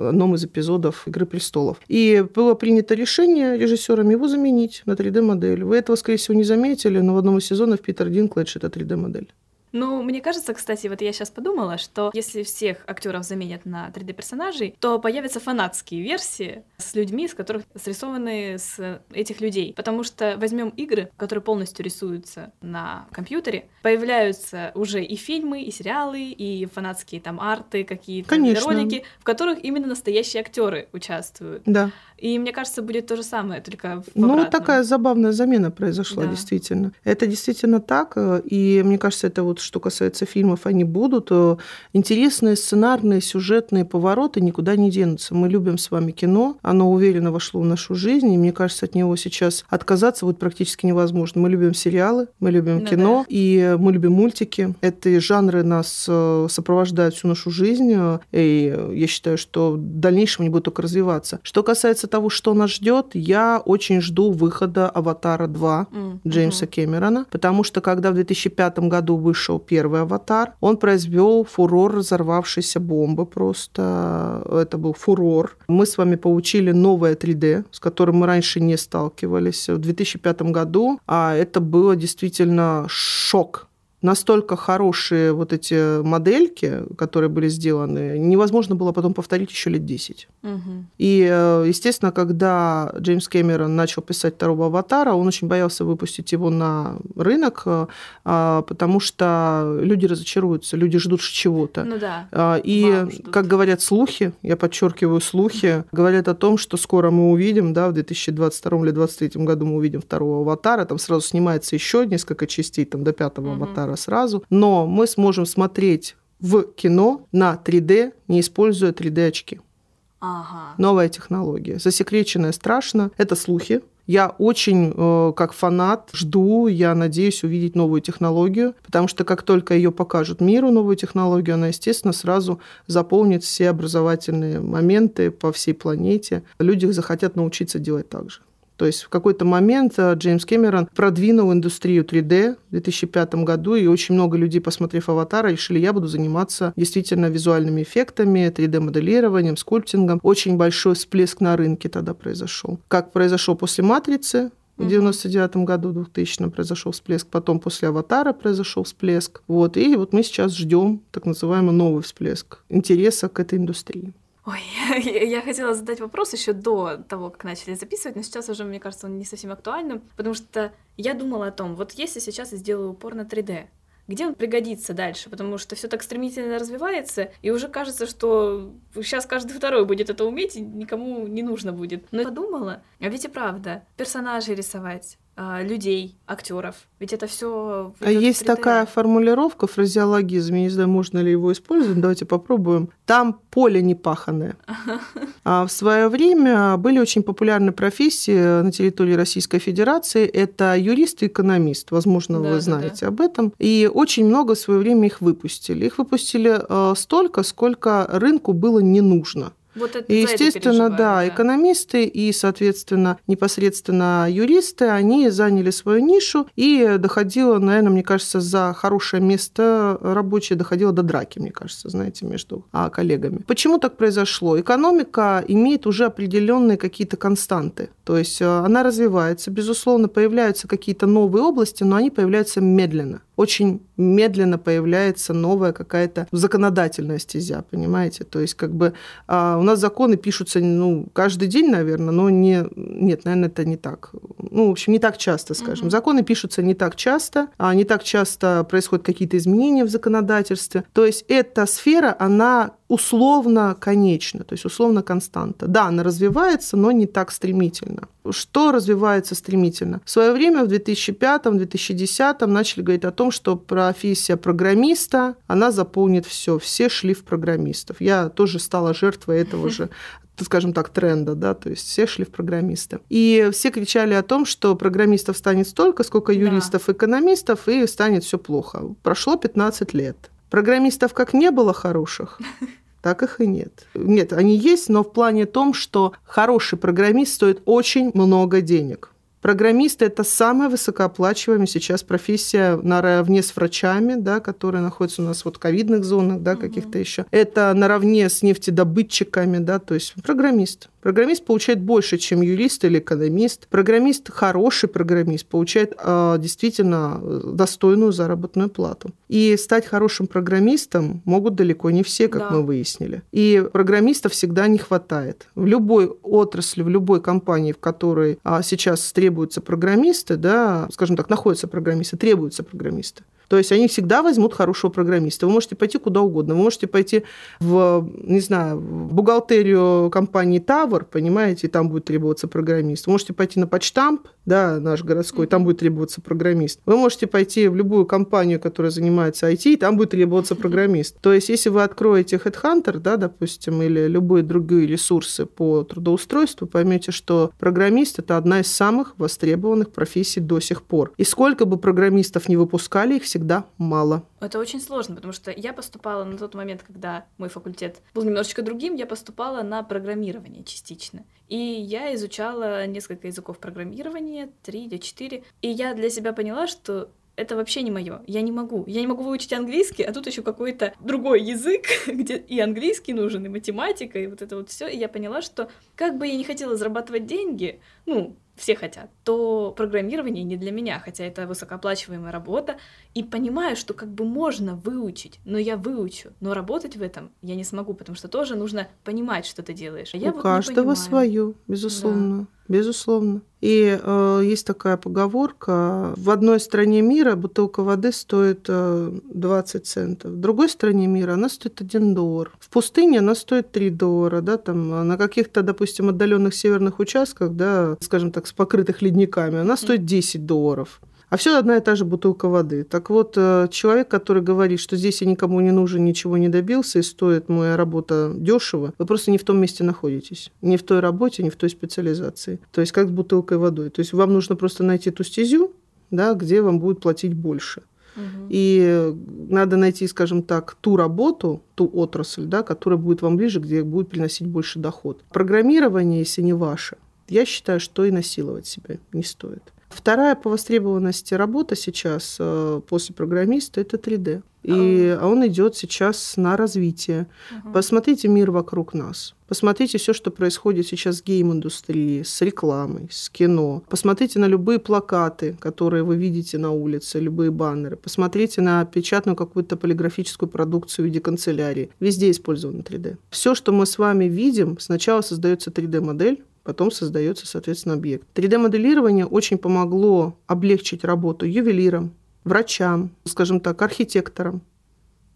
одном из эпизодов «Игры престолов». И было принято решение режиссера компьютером его заменить на 3D-модель. Вы этого, скорее всего, не заметили, но в одном из сезонов Питер Динклэдж — это 3D-модель. Ну, мне кажется, кстати, вот я сейчас подумала, что если всех актеров заменят на 3D-персонажей, то появятся фанатские версии с людьми, с которых срисованы с этих людей. Потому что возьмем игры, которые полностью рисуются на компьютере, появляются уже и фильмы, и сериалы, и фанатские там арты, какие-то ролики, в которых именно настоящие актеры участвуют. Да. И мне кажется, будет то же самое, только в Ну, такая забавная замена произошла, да. действительно. Это действительно так, э, и мне кажется, это вот что касается фильмов, они будут. Э, интересные сценарные, сюжетные повороты никуда не денутся. Мы любим с вами кино, оно уверенно вошло в нашу жизнь, и мне кажется, от него сейчас отказаться будет практически невозможно. Мы любим сериалы, мы любим ну, кино, да. и мы любим мультики. Эти жанры нас э, сопровождают всю нашу жизнь, и я считаю, что в дальнейшем они будут только развиваться. Что касается того, что нас ждет, я очень жду выхода «Аватара 2» mm-hmm. Джеймса Кэмерона, потому что когда в 2005 году вышел первый «Аватар», он произвел фурор разорвавшейся бомбы просто. Это был фурор. Мы с вами получили новое 3D, с которым мы раньше не сталкивались в 2005 году, а это было действительно шок настолько хорошие вот эти модельки, которые были сделаны, невозможно было потом повторить еще лет 10. Угу. И, э, естественно, когда Джеймс Кэмерон начал писать второго «Аватара», он очень боялся выпустить его на рынок, э, а, потому что люди разочаруются, люди ждут чего-то. Ну да. А, и, как говорят слухи, я подчеркиваю слухи, говорят о том, что скоро мы увидим, да, в 2022 или 2023 году мы увидим второго «Аватара», там сразу снимается еще несколько частей, там до пятого угу. «Аватара», сразу, но мы сможем смотреть в кино на 3D, не используя 3D-очки. Ага. Новая технология. Засекреченная страшно. Это слухи. Я очень, э, как фанат, жду, я надеюсь увидеть новую технологию, потому что как только ее покажут миру, новую технологию, она, естественно, сразу заполнит все образовательные моменты по всей планете. Люди захотят научиться делать так же. То есть в какой-то момент э, Джеймс Кэмерон продвинул индустрию 3D в 2005 году, и очень много людей, посмотрев «Аватара», решили, я буду заниматься действительно визуальными эффектами, 3D-моделированием, скульптингом. Очень большой всплеск на рынке тогда произошел. Как произошел после «Матрицы», в 99 году, в 2000 произошел всплеск, потом после «Аватара» произошел всплеск. Вот, и вот мы сейчас ждем так называемый новый всплеск интереса к этой индустрии. Ой, я хотела задать вопрос еще до того, как начали записывать, но сейчас уже, мне кажется, он не совсем актуальным, потому что я думала о том, вот если сейчас я сделаю упор на 3D, где он пригодится дальше, потому что все так стремительно развивается, и уже кажется, что сейчас каждый второй будет это уметь, и никому не нужно будет. Но я подумала, а ведь и правда, персонажей рисовать, людей, актеров. Ведь это все. А есть такая формулировка, фразеологизм, я не знаю, можно ли его использовать, давайте попробуем. Там поле не паханное. А в свое время были очень популярны профессии на территории Российской Федерации. Это юрист и экономист. Возможно, да, вы знаете да. об этом. И очень много в свое время их выпустили. Их выпустили э, столько, сколько рынку было не нужно. Вот это, и, естественно, да, да, экономисты и, соответственно, непосредственно юристы, они заняли свою нишу, и доходило, наверное, мне кажется, за хорошее место рабочее доходило до драки, мне кажется, знаете, между а, коллегами. Почему так произошло? Экономика имеет уже определенные какие-то константы. То есть э, она развивается, безусловно, появляются какие-то новые области, но они появляются медленно очень медленно появляется новая какая-то законодательная стезя, понимаете? То есть как бы а, у нас законы пишутся ну, каждый день, наверное, но не, нет, наверное, это не так. Ну, в общем, не так часто, скажем. Угу. Законы пишутся не так часто, а не так часто происходят какие-то изменения в законодательстве. То есть эта сфера, она условно конечна, то есть условно константа. Да, она развивается, но не так стремительно. Что развивается стремительно? В свое время, в 2005-2010 начали говорить о том, что профессия программиста, она заполнит все. Все шли в программистов. Я тоже стала жертвой этого же скажем так, тренда, да, то есть все шли в программисты. И все кричали о том, что программистов станет столько, сколько юристов, да. экономистов, и станет все плохо. Прошло 15 лет. Программистов как не было хороших, так их и нет. Нет, они есть, но в плане том, что хороший программист стоит очень много денег. Программисты – это самая высокооплачиваемая сейчас профессия наравне с врачами, да, которые находятся у нас вот в ковидных зонах, да, каких-то еще. Это наравне с нефтедобытчиками, да, то есть программист. Программист получает больше, чем юрист или экономист. Программист, хороший программист, получает э, действительно достойную заработную плату. И стать хорошим программистом могут далеко не все, как да. мы выяснили. И программистов всегда не хватает. В любой отрасли, в любой компании, в которой а, сейчас требуются программисты, да, скажем так, находятся программисты, требуются программисты, то есть они всегда возьмут хорошего программиста. Вы можете пойти куда угодно. Вы можете пойти в, не знаю, в бухгалтерию компании Тавр, понимаете, и там будет требоваться программист. Вы можете пойти на почтамп, да, наш городской, там будет требоваться программист. Вы можете пойти в любую компанию, которая занимается IT, и там будет требоваться программист. То есть если вы откроете Headhunter, да, допустим, или любые другие ресурсы по трудоустройству, поймете, что программист – это одна из самых востребованных профессий до сих пор. И сколько бы программистов не выпускали, их всегда мало. Это очень сложно, потому что я поступала на тот момент, когда мой факультет был немножечко другим, я поступала на программирование частично. И я изучала несколько языков программирования, три или четыре. И я для себя поняла, что это вообще не мое. Я не могу. Я не могу выучить английский, а тут еще какой-то другой язык, где и английский нужен, и математика, и вот это вот все. И я поняла, что как бы я не хотела зарабатывать деньги, ну, все хотят, то программирование не для меня, хотя это высокооплачиваемая работа, и понимаю, что как бы можно выучить, но я выучу, но работать в этом я не смогу, потому что тоже нужно понимать, что ты делаешь. А я У вот каждого свое, безусловно. Да. Безусловно. И э, есть такая поговорка, в одной стране мира бутылка воды стоит э, 20 центов, в другой стране мира она стоит 1 доллар. В пустыне она стоит 3 доллара, да, там, а на каких-то, допустим, отдаленных северных участках, да, скажем так, с покрытых ледниками, она стоит 10 долларов. А все одна и та же бутылка воды. Так вот, э, человек, который говорит, что здесь я никому не нужен, ничего не добился, и стоит моя работа дешево, вы просто не в том месте находитесь. Не в той работе, не в той специализации. То есть как с бутылкой водой. То есть вам нужно просто найти ту стезю, да, где вам будет платить больше. И надо найти, скажем так, ту работу, ту отрасль, да, которая будет вам ближе, где будет приносить больше доход. Программирование, если не ваше, я считаю, что и насиловать себя не стоит. Вторая по востребованности работа сейчас э, после программиста это 3D. И а он идет сейчас на развитие. Угу. Посмотрите мир вокруг нас. Посмотрите все, что происходит сейчас с гейм-индустрией, с рекламой, с кино. Посмотрите на любые плакаты, которые вы видите на улице, любые баннеры. Посмотрите на печатную какую-то полиграфическую продукцию в виде канцелярии. Везде использовано 3D. Все, что мы с вами видим, сначала создается 3D-модель, потом создается, соответственно, объект. 3D-моделирование очень помогло облегчить работу ювелирам, врачам, скажем так, архитекторам.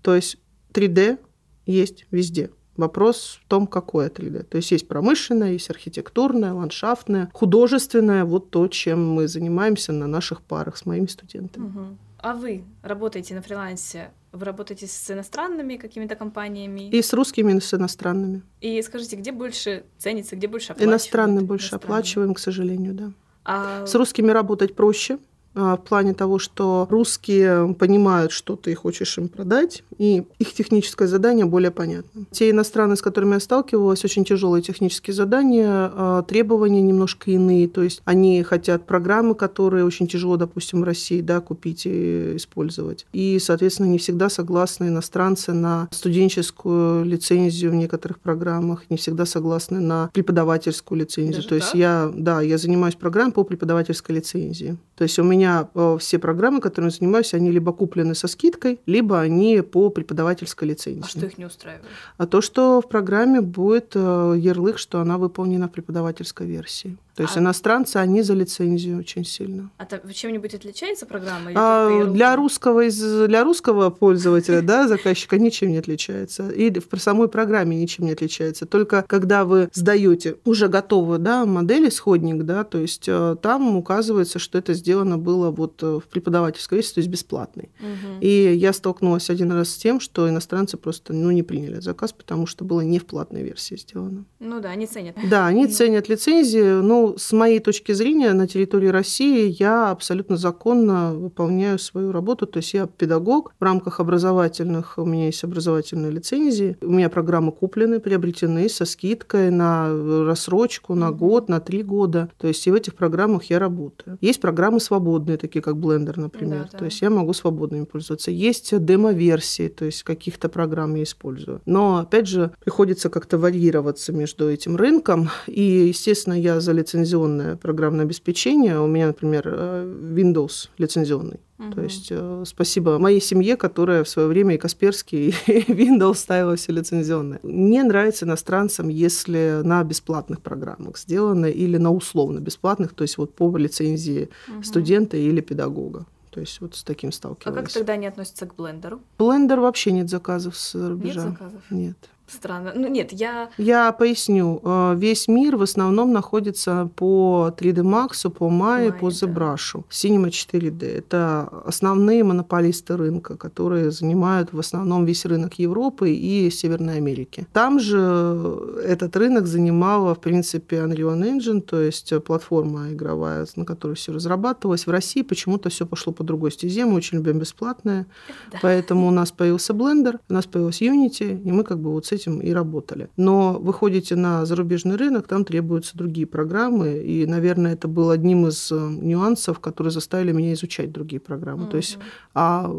То есть 3D есть везде. Вопрос в том, какое 3D. То есть есть промышленное, есть архитектурное, ландшафтное, художественное, вот то, чем мы занимаемся на наших парах с моими студентами. Угу. А вы работаете на фрилансе? Вы работаете с иностранными какими-то компаниями? И с русскими, и с иностранными. И скажите, где больше ценится, где больше оплачивают? Иностранные больше оплачиваем, к сожалению, да. А... С русскими работать проще, в плане того, что русские понимают, что ты хочешь им продать, и их техническое задание более понятно. Те иностранные, с которыми я сталкивалась, очень тяжелые технические задания, а, требования немножко иные, то есть они хотят программы, которые очень тяжело, допустим, в России да, купить и использовать. И, соответственно, не всегда согласны иностранцы на студенческую лицензию в некоторых программах, не всегда согласны на преподавательскую лицензию. Даже то есть я, да, я занимаюсь программой по преподавательской лицензии. То есть у меня меня э, все программы, которыми я занимаюсь, они либо куплены со скидкой, либо они по преподавательской лицензии. А что их не устраивает? А то, что в программе будет э, ярлык, что она выполнена в преподавательской версии. То есть а... иностранцы, они за лицензию очень сильно. А чем-нибудь отличается программа? А, для, русского, для русского пользователя, да, заказчика ничем не отличается. И в самой программе ничем не отличается. Только когда вы сдаете уже готовую да, модель, исходник, да, то есть э, там указывается, что это сделано было вот э, в преподавательской версии, то есть бесплатный. Угу. И я столкнулась один раз с тем, что иностранцы просто ну, не приняли заказ, потому что было не в платной версии сделано. Ну да, они ценят. Да, они ну. ценят лицензии, ну, с моей точки зрения, на территории России я абсолютно законно выполняю свою работу. То есть я педагог в рамках образовательных, у меня есть образовательные лицензии, у меня программы куплены, приобретены со скидкой на рассрочку, на год, на три года. То есть и в этих программах я работаю. Есть программы свободные, такие как Blender, например. Да, да. То есть я могу свободно им пользоваться. Есть демо-версии, то есть каких-то программ я использую. Но, опять же, приходится как-то варьироваться между этим рынком. И, естественно, я за лицензию лицензионное программное обеспечение. У меня, например, э, Windows лицензионный. Угу. То есть э, спасибо моей семье, которая в свое время и Касперский, и Windows ставила все лицензионное. Мне нравится иностранцам, если на бесплатных программах сделано или на условно бесплатных, то есть вот по лицензии угу. студента или педагога. То есть вот с таким сталкивались. А как тогда они относятся к блендеру? Блендер вообще нет заказов с рубежа. Нет заказов? Нет. Странно. Ну нет, я... Я поясню. Э, весь мир в основном находится по 3D Max, по Maya, по ZBrush. Да. Cinema 4D. Это основные монополисты рынка, которые занимают в основном весь рынок Европы и Северной Америки. Там же этот рынок занимала, в принципе, Unreal Engine, то есть платформа игровая, на которой все разрабатывалось. В России почему-то все пошло по другой стезе. Мы очень любим бесплатное. Да. Поэтому у нас появился Blender, у нас появился Unity, и мы как бы вот с этим и работали. Но выходите на зарубежный рынок, там требуются другие программы, и, наверное, это был одним из э, нюансов, которые заставили меня изучать другие программы. Mm-hmm. То есть а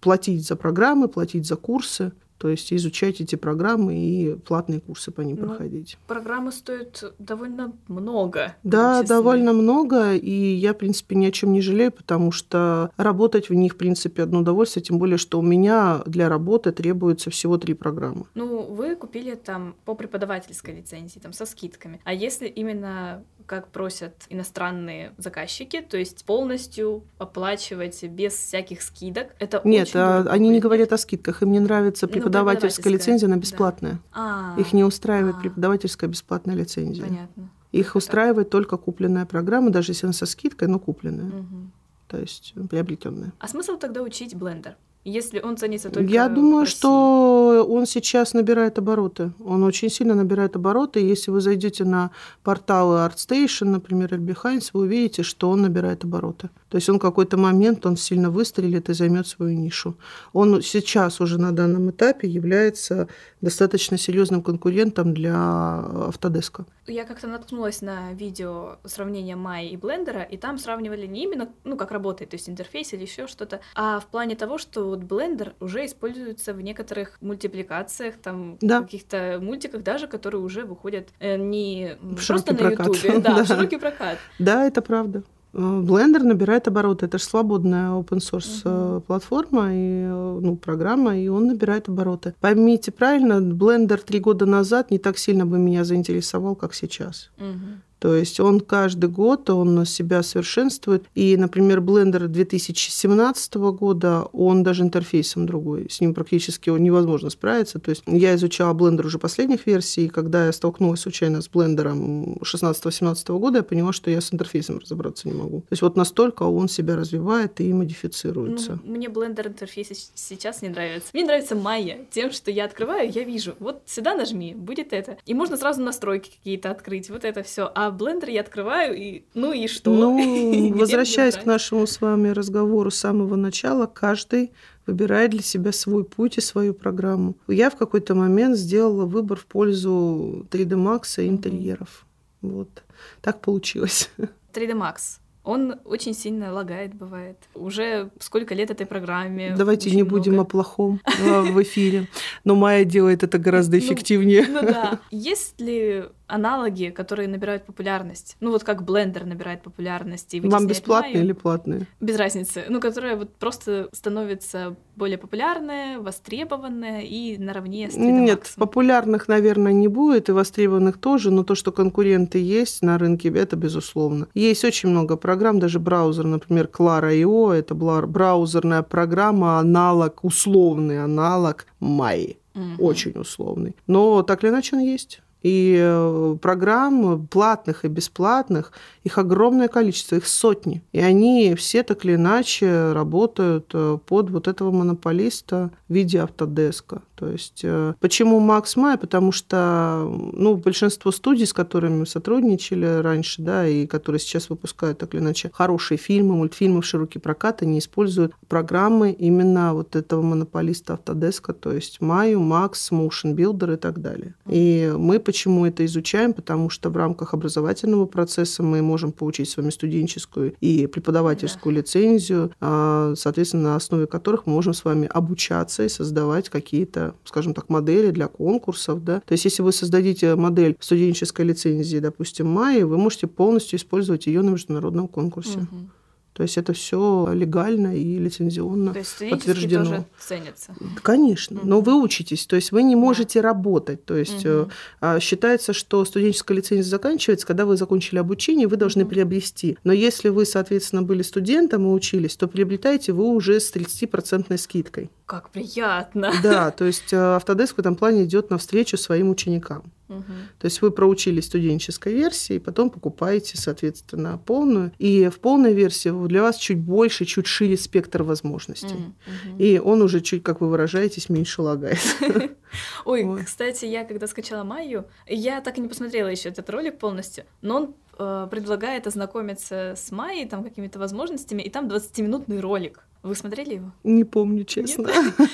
платить за программы, платить за курсы, то есть изучать эти программы и платные курсы по ним ну, проходить. Программы стоят довольно много. Да, довольно много, и я, в принципе, ни о чем не жалею, потому что работать в них, в принципе, одно удовольствие, тем более, что у меня для работы требуется всего три программы. Ну, вы купили там по преподавательской лицензии, там со скидками. А если именно как просят иностранные заказчики, то есть полностью оплачивать без всяких скидок. Это Нет, а, они не говорят о скидках, им не нравится ну, преподавательская, лицензия, она бесплатная. Да. Их не устраивает А-а-а. преподавательская бесплатная лицензия. Понятно. Их устраивает только купленная программа, даже если она со скидкой, но купленная. Угу. то есть приобретенное. А смысл тогда учить блендер? Если он ценится только Я думаю, что он сейчас набирает обороты. Он очень сильно набирает обороты. Если вы зайдете на порталы ArtStation, например, или Behance, вы увидите, что он набирает обороты. То есть он какой-то момент, он сильно выстрелит и займет свою нишу. Он сейчас уже на данном этапе является достаточно серьезным конкурентом для Autodesk. Я как-то наткнулась на видео сравнения Maya и Blender, и там сравнивали не именно, ну, как работает, то есть интерфейс или еще что-то, а в плане того, что вот Blender уже используется в некоторых мультипликациях, там, да. каких-то мультиках даже, которые уже выходят э, не в просто на Ютубе, да, да, в широкий прокат. Да, это правда. Blender набирает обороты. Это же свободная open source uh-huh. платформа и ну, программа, и он набирает обороты. Поймите правильно, Blender три года назад не так сильно бы меня заинтересовал, как сейчас. Uh-huh. То есть он каждый год, он себя совершенствует. И, например, Blender 2017 года, он даже интерфейсом другой. С ним практически невозможно справиться. То есть я изучала Blender уже последних версий, и когда я столкнулась случайно с Blender 16-17 года, я поняла, что я с интерфейсом разобраться не могу. То есть вот настолько он себя развивает и модифицируется. Ну, мне Blender интерфейс сейчас не нравится. Мне нравится Maya тем, что я открываю, я вижу, вот сюда нажми, будет это. И можно сразу настройки какие-то открыть, вот это все. А блендер я открываю, и ну и что? Ну, возвращаясь к нашему с вами разговору с самого начала, каждый выбирает для себя свой путь и свою программу. Я в какой-то момент сделала выбор в пользу 3D Max и интерьеров. Вот. Так получилось. 3D Max. Он очень сильно лагает, бывает. Уже сколько лет этой программе. Давайте не много. будем о плохом в эфире. Но Майя делает это гораздо ну, эффективнее. Ну, ну да. Есть ли аналоги, которые набирают популярность. Ну вот как Blender набирает популярность. И Вам бесплатные Maya. или платные? Без разницы. Ну, которые вот просто становятся более популярные, востребованные и наравне с 3D Нет, Max. популярных, наверное, не будет, и востребованных тоже, но то, что конкуренты есть на рынке, это безусловно. Есть очень много программ, даже браузер, например, Clara.io, это браузерная программа, аналог, условный аналог Mai. Угу. Очень условный. Но так или иначе он есть. И э, программ платных и бесплатных, их огромное количество, их сотни. И они все так или иначе работают э, под вот этого монополиста в виде автодеска. То есть э, почему Макс Май? Потому что ну, большинство студий, с которыми мы сотрудничали раньше, да, и которые сейчас выпускают так или иначе хорошие фильмы, мультфильмы в широкий прокат, они используют программы именно вот этого монополиста автодеска, то есть Маю, Макс, Motion Builder и так далее. И мы Почему это изучаем? Потому что в рамках образовательного процесса мы можем получить с вами студенческую и преподавательскую да. лицензию, а, соответственно, на основе которых мы можем с вами обучаться и создавать какие-то, скажем так, модели для конкурсов. Да? То есть, если вы создадите модель студенческой лицензии, допустим, Майи, вы можете полностью использовать ее на международном конкурсе. Угу. То есть это все легально и лицензионно То есть подтверждено. тоже ценятся. Конечно, mm-hmm. но вы учитесь, то есть вы не можете yeah. работать. То есть mm-hmm. считается, что студенческая лицензия заканчивается, когда вы закончили обучение, вы должны mm-hmm. приобрести. Но если вы, соответственно, были студентом и учились, то приобретаете вы уже с 30% скидкой. Как приятно. Да, то есть э, Autodesk в этом плане идет навстречу своим ученикам. Угу. То есть вы проучились студенческой версии, потом покупаете, соответственно, полную. И в полной версии для вас чуть больше, чуть шире спектр возможностей. Угу. И он уже чуть, как вы выражаетесь, меньше лагает. Ой, кстати, я когда скачала Майю, я так и не посмотрела еще этот ролик полностью, но он э, предлагает ознакомиться с Майей, там какими-то возможностями, и там 20-минутный ролик. Вы смотрели его? Не помню, честно.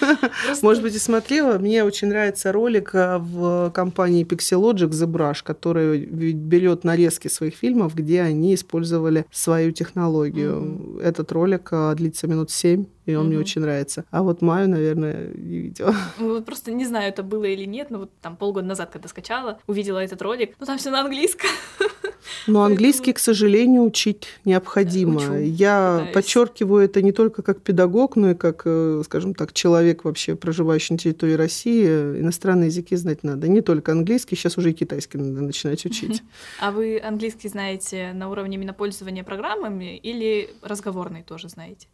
Может быть, и смотрела. Мне очень нравится ролик э, в компании Pixelogic The Brush, который берет нарезки своих фильмов, где они использовали свою технологию. Этот ролик э, длится минут семь и он мне очень нравится. А вот Маю, наверное, не видела. Ну, просто не знаю, это было или нет, но вот там полгода назад, когда скачала, увидела этот ролик, ну там все на английском. Но английский, к сожалению, учить необходимо. Учу, Я пытаюсь. подчеркиваю это не только как педагог, но и как, э, скажем так, человек вообще, проживающий на территории России. Иностранные языки знать надо. Не только английский, сейчас уже и китайский надо начинать учить. А вы английский знаете на уровне именно пользования программами или разговорный тоже знаете?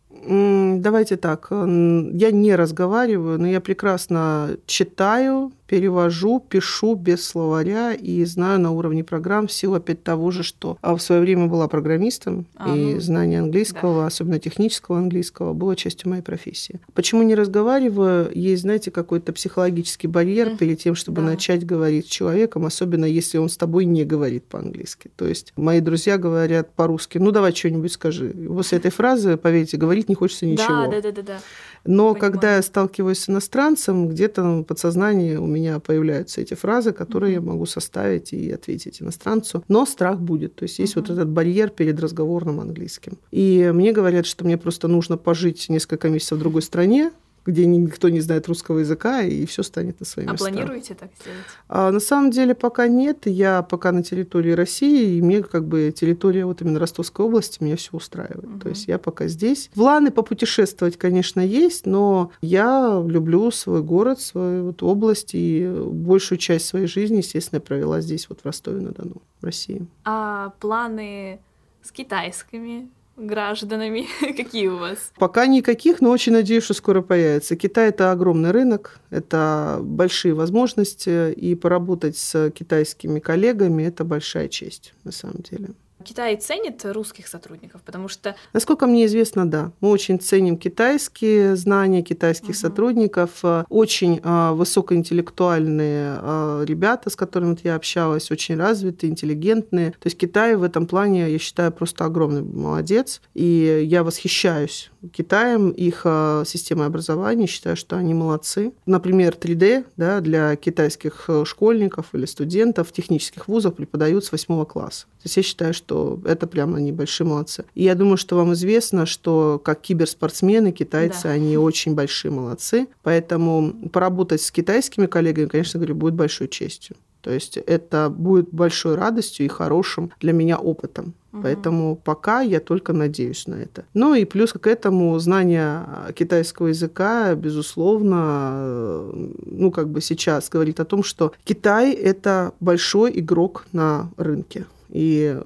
Давайте так. Я не разговариваю, но я прекрасно читаю, перевожу, пишу без словаря и знаю на уровне программ в силу опять того же, что а в свое время была программистом, а, и ну, знание английского, да. особенно технического английского, было частью моей профессии. Почему не разговариваю? Есть, знаете, какой-то психологический барьер mm. перед тем, чтобы да. начать говорить с человеком, особенно если он с тобой не говорит по-английски. То есть мои друзья говорят по-русски, ну давай что-нибудь скажи. После этой фразы, поверьте, говорить не хочется ничего. Да, да, да, да. Но Понимаю. когда я сталкиваюсь с иностранцем, где-то в подсознании у меня появляются эти фразы, которые mm-hmm. я могу составить и ответить иностранцу. Но страх будет. То есть есть mm-hmm. вот этот барьер перед разговорным английским. И мне говорят, что мне просто нужно пожить несколько месяцев в другой стране, где никто не знает русского языка, и все станет на свои а места. А планируете так сделать? А, на самом деле пока нет. Я пока на территории России, и мне как бы территория вот именно Ростовской области меня все устраивает. Угу. То есть я пока здесь. Планы попутешествовать, конечно, есть, но я люблю свой город, свою вот область, и большую часть своей жизни, естественно, я провела здесь, вот в Ростове-на-Дону, в России. А планы с китайскими гражданами? Какие у вас? Пока никаких, но очень надеюсь, что скоро появится. Китай – это огромный рынок, это большие возможности, и поработать с китайскими коллегами – это большая честь на самом деле. Китай ценит русских сотрудников, потому что... Насколько мне известно, да. Мы очень ценим китайские знания китайских угу. сотрудников. Очень э, высокоинтеллектуальные э, ребята, с которыми я общалась, очень развитые, интеллигентные. То есть Китай в этом плане, я считаю, просто огромный молодец. И я восхищаюсь Китаем, их э, системой образования. Считаю, что они молодцы. Например, 3D да, для китайских школьников или студентов технических вузах преподают с 8 класса. То есть я считаю, что это прямо они большие молодцы. И я думаю, что вам известно, что как киберспортсмены китайцы, да. они очень большие молодцы. Поэтому поработать с китайскими коллегами, конечно, говорю, будет большой честью. То есть это будет большой радостью и хорошим для меня опытом. Угу. Поэтому пока я только надеюсь на это. Ну и плюс к этому знание китайского языка, безусловно, ну как бы сейчас говорит о том, что Китай это большой игрок на рынке и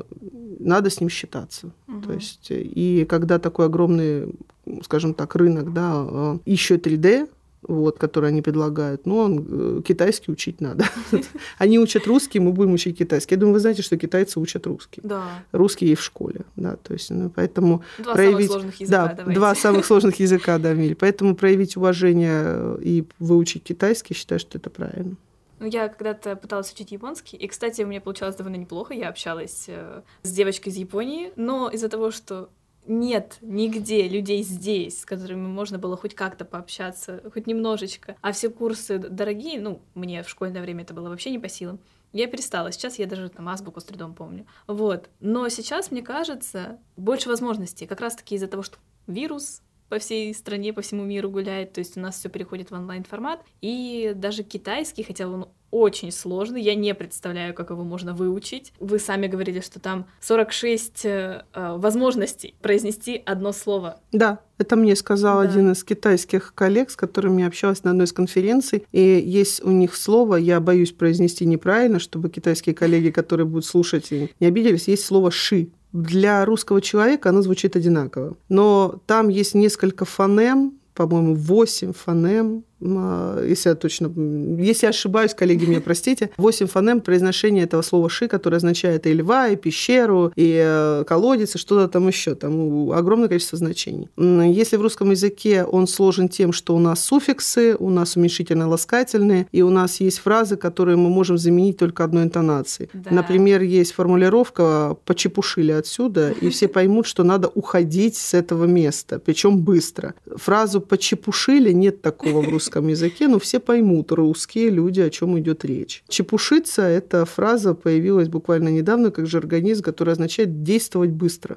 надо с ним считаться. Угу. То есть, и когда такой огромный, скажем так, рынок, да, э, еще 3D, вот, который они предлагают, ну, он, э, китайский учить надо. Они учат русский, мы будем учить китайский. Я думаю, вы знаете, что китайцы учат русский. Да. Русский и в школе, да, то есть, ну, поэтому два проявить... самых сложных языка, да, давайте. два самых сложных языка, да, Миль. Поэтому проявить уважение и выучить китайский, считаю, что это правильно. Ну, я когда-то пыталась учить японский, и, кстати, у меня получалось довольно неплохо. Я общалась э, с девочкой из Японии, но из-за того, что нет нигде людей здесь, с которыми можно было хоть как-то пообщаться, хоть немножечко, а все курсы дорогие, ну, мне в школьное время это было вообще не по силам, я перестала. Сейчас я даже там азбуку с трудом помню. Вот. Но сейчас, мне кажется, больше возможностей. Как раз-таки из-за того, что вирус, по всей стране, по всему миру гуляет, то есть у нас все переходит в онлайн-формат, и даже китайский, хотя он очень сложный, я не представляю, как его можно выучить. Вы сами говорили, что там 46 э, э, возможностей произнести одно слово. Да, это мне сказал да. один из китайских коллег, с которыми я общалась на одной из конференций. И есть у них слово, я боюсь произнести неправильно, чтобы китайские коллеги, которые будут слушать, не обиделись, есть слово «ши» для русского человека оно звучит одинаково. Но там есть несколько фонем, по-моему, 8 фонем, если я точно... Если я ошибаюсь, коллеги, меня простите. 8 фонем произношения этого слова «ши», которое означает и льва, и пещеру, и э, колодец, и что-то там еще. Там огромное количество значений. Если в русском языке он сложен тем, что у нас суффиксы, у нас уменьшительно-ласкательные, и у нас есть фразы, которые мы можем заменить только одной интонацией. Да. Например, есть формулировка «почепушили отсюда», и все поймут, что надо уходить с этого места, причем быстро. Фразу «почепушили» нет такого в русском русском языке, но все поймут, русские люди, о чем идет речь. Чепушиться – эта фраза появилась буквально недавно как жаргонизм, который означает действовать быстро.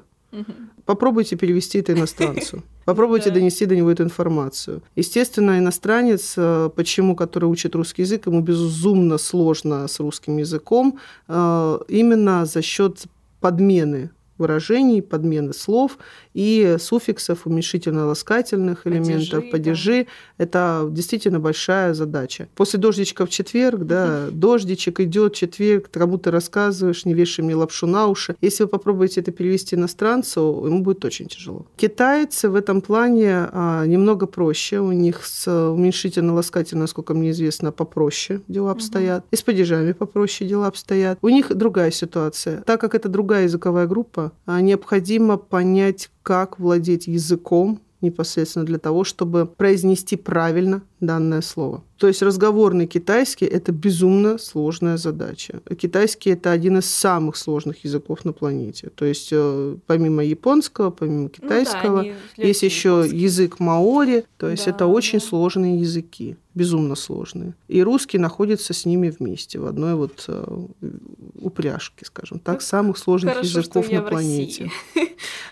Попробуйте перевести это иностранцу. Попробуйте да. донести до него эту информацию. Естественно, иностранец, э, почему, который учит русский язык, ему безумно сложно с русским языком, э, именно за счет подмены выражений, подмены слов и суффиксов, уменьшительно-ласкательных элементов, падежи. Да. Это действительно большая задача. После дождичка в четверг, да, дождичек идет, четверг, кому ты рассказываешь, не вешай мне лапшу на уши. Если вы попробуете это перевести иностранцу, ему будет очень тяжело. Китайцы в этом плане а, немного проще. У них с уменьшительно-ласкательно, насколько мне известно, попроще дела обстоят. И с падежами попроще дела обстоят. У них другая ситуация. Так как это другая языковая группа, а, необходимо понять, как владеть языком непосредственно для того, чтобы произнести правильно данное слово. То есть разговорный китайский – это безумно сложная задача. Китайский – это один из самых сложных языков на планете. То есть э, помимо японского, помимо китайского, ну, да, есть еще язык маори. То есть да, это очень да. сложные языки, безумно сложные. И русский находится с ними вместе в одной вот э, упряжке, скажем так, ну, самых сложных Хорошо, языков на планете.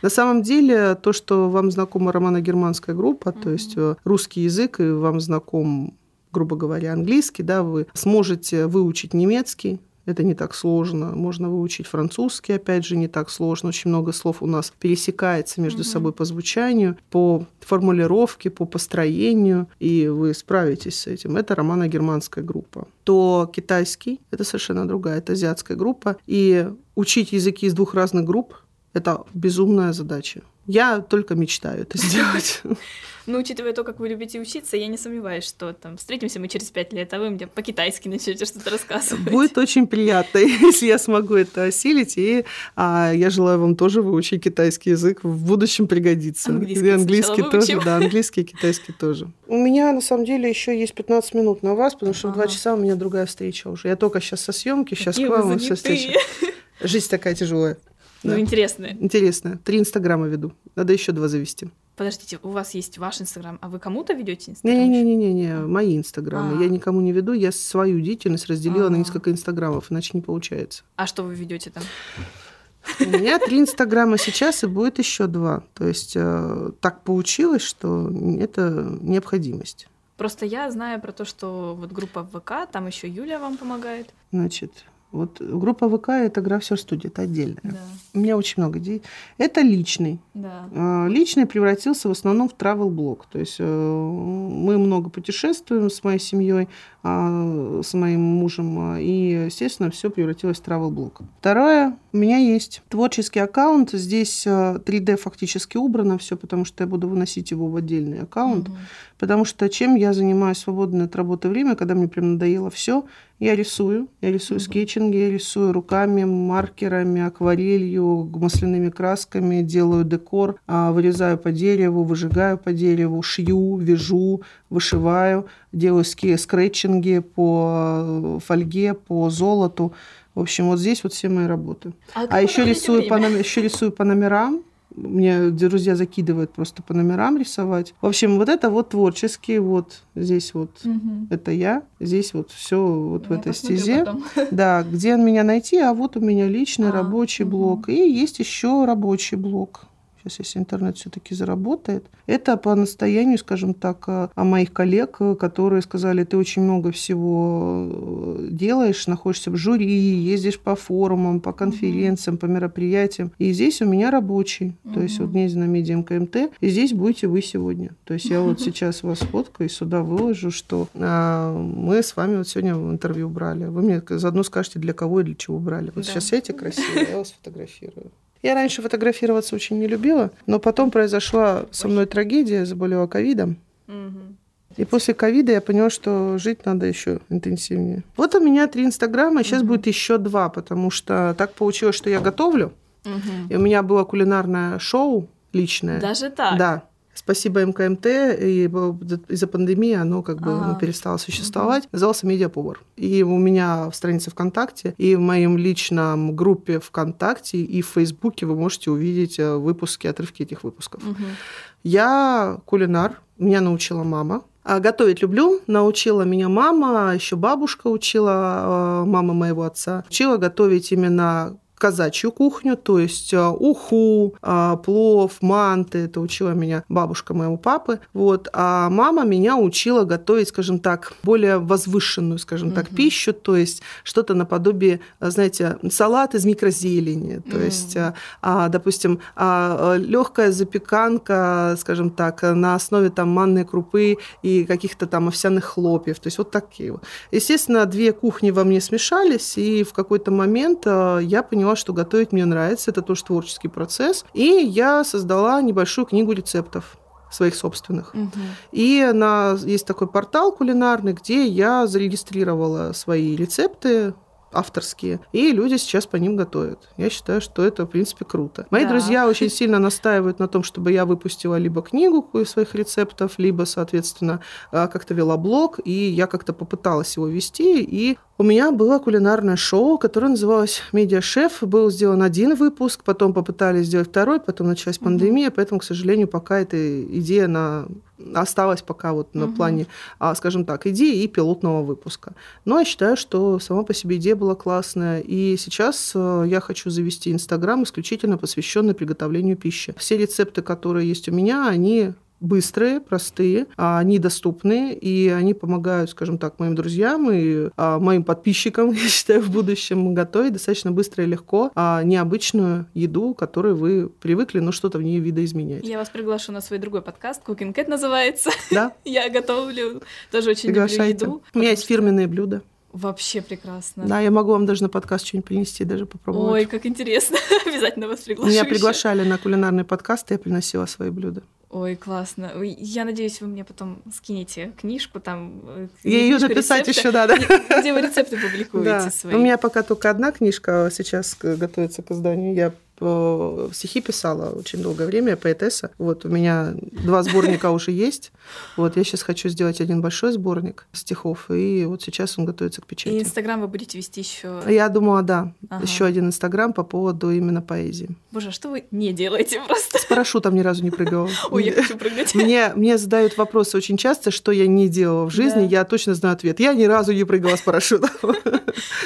На самом деле то, что вам знакома романо-германская группа, то есть э, русский язык, и вам знаком грубо говоря, английский, да, вы сможете выучить немецкий, это не так сложно. Можно выучить французский, опять же, не так сложно. Очень много слов у нас пересекается между mm-hmm. собой по звучанию, по формулировке, по построению, и вы справитесь с этим. Это романо-германская группа. То китайский – это совершенно другая, это азиатская группа. И учить языки из двух разных групп – это безумная задача. Я только мечтаю это сделать. Ну, учитывая то, как вы любите учиться, я не сомневаюсь, что там встретимся мы через пять лет, а вы мне по-китайски начнете что-то рассказывать. Будет очень приятно, если я смогу это осилить. И а, я желаю вам тоже выучить китайский язык. В будущем пригодится. Английский, и английский тоже, да, английский и китайский тоже. У меня, на самом деле, еще есть 15 минут на вас, потому что ага. в 2 часа у меня другая встреча уже. Я только сейчас со съемки, сейчас Какие к вам все встреча. Жизнь такая тяжелая. Ну, да. интересная. Интересная. Три инстаграма веду. Надо еще два завести. Подождите, у вас есть ваш Инстаграм, а вы кому-то ведете Инстаграм? Не-не-не-не, мои Инстаграмы. А-а-а. Я никому не веду, я свою деятельность разделила А-а-а. на несколько Инстаграмов, иначе не получается. А что вы ведете там? У меня три Инстаграма сейчас, и будет еще два. То есть э, так получилось, что это необходимость. Просто я знаю про то, что вот группа ВК, там еще Юля вам помогает. Значит, вот группа ВК это графер студия, это отдельная. Да. У меня очень много идей. Это личный. Да. А, личный превратился в основном в travel блог. То есть э, мы много путешествуем с моей семьей, а, с моим мужем, а, и, естественно, все превратилось в travel блог. Второе, у меня есть творческий аккаунт. Здесь 3D фактически убрано все, потому что я буду выносить его в отдельный аккаунт. Угу. Потому что чем я занимаюсь свободное от работы время, когда мне прям надоело все, я рисую. Я рисую mm-hmm. скетчинги, я рисую руками, маркерами, акварелью, масляными красками, делаю декор, а, вырезаю по дереву, выжигаю по дереву, шью, вяжу, вышиваю, делаю скретчинги по э, фольге, по золоту. В общем, вот здесь вот все мои работы. А, а еще рисую, по, еще рисую по номерам, мне друзья закидывают просто по номерам рисовать. В общем, вот это вот творческий, вот здесь вот угу. это я, здесь вот все вот я в этой стезе. Потом. Да, где меня найти, а вот у меня личный а, рабочий угу. блок. И есть еще рабочий блок сейчас если интернет все-таки заработает, это по настоянию, скажем так, о а, моих коллег, которые сказали, ты очень много всего э, делаешь, находишься в жюри, ездишь по форумам, по конференциям, по мероприятиям. И здесь у меня рабочий. То есть вот здесь на Medium КМТ, и здесь будете вы сегодня. То есть я вот сейчас вас фоткаю и сюда выложу, что а, мы с вами вот сегодня в интервью брали. Вы мне заодно скажете, для кого и для чего брали. Вот да. сейчас эти красивые, я вас фотографирую. Я раньше фотографироваться очень не любила, но потом произошла со мной трагедия, заболела ковидом. И после ковида я поняла, что жить надо еще интенсивнее. Вот у меня три инстаграма, сейчас угу. будет еще два, потому что так получилось, что я готовлю. Угу. И у меня было кулинарное шоу личное. Даже так? Да. Спасибо МКМТ, и из-за пандемии оно как бы ну, перестало существовать. Угу. Назывался «Медиаповар». И у меня в странице ВКонтакте, и в моем личном группе ВКонтакте, и в Фейсбуке вы можете увидеть э, выпуски, отрывки этих выпусков. Угу. Я кулинар, меня научила мама. А готовить люблю. Научила меня мама, еще бабушка учила, э, мама моего отца. Учила готовить именно казачью кухню, то есть а, уху, а, плов, манты. Это учила меня бабушка моего папы. Вот. А мама меня учила готовить, скажем так, более возвышенную, скажем так, пищу, то есть что-то наподобие, знаете, салат из микрозелени, то есть, допустим, легкая запеканка, скажем так, на основе там манной крупы и каких-то там овсяных хлопьев. То есть вот такие. Естественно, две кухни во мне смешались, и в какой-то момент я поняла, поняла, что готовить мне нравится, это тоже творческий процесс. И я создала небольшую книгу рецептов своих собственных. Угу. И на, есть такой портал кулинарный, где я зарегистрировала свои рецепты, авторские, и люди сейчас по ним готовят. Я считаю, что это, в принципе, круто. Мои да. друзья очень сильно настаивают на том, чтобы я выпустила либо книгу своих рецептов, либо, соответственно, а, как-то вела блог, и я как-то попыталась его вести, и у меня было кулинарное шоу, которое называлось «Медиа-шеф». Был сделан один выпуск, потом попытались сделать второй, потом началась пандемия, mm-hmm. поэтому, к сожалению, пока эта идея на осталась пока вот на угу. плане, а, скажем так, идеи и пилотного выпуска. Но я считаю, что сама по себе идея была классная. И сейчас э, я хочу завести Инстаграм исключительно посвященный приготовлению пищи. Все рецепты, которые есть у меня, они быстрые, простые, а они доступные, и они помогают, скажем так, моим друзьям и а, моим подписчикам, я считаю, в будущем готовить достаточно быстро и легко а, необычную еду, которую вы привыкли, но что-то в ней видоизменять. Я вас приглашу на свой другой подкаст, Cooking Cat называется. Да. Я готовлю, тоже очень люблю еду. У меня есть фирменные блюда. Вообще прекрасно. Да, я могу вам даже на подкаст что-нибудь принести, даже попробовать. Ой, как интересно. Обязательно вас приглашу. Меня приглашали на кулинарный подкаст, и я приносила свои блюда. Ой, классно. Я надеюсь, вы мне потом скинете книжку там. Э, я ее написать еще надо. Где вы рецепты публикуете да. свои? У меня пока только одна книжка сейчас готовится к изданию. Я стихи писала очень долгое время, поэтесса. Вот у меня два сборника уже есть. Вот я сейчас хочу сделать один большой сборник стихов, и вот сейчас он готовится к печати. И Инстаграм вы будете вести еще? Я думала, да, ага. еще один Инстаграм по поводу именно поэзии. Боже, а что вы не делаете просто? С парашютом ни разу не прыгала. Ой, я хочу прыгать. Мне, мне задают вопросы очень часто, что я не делала в жизни, я точно знаю ответ. Я ни разу не прыгала с парашютом.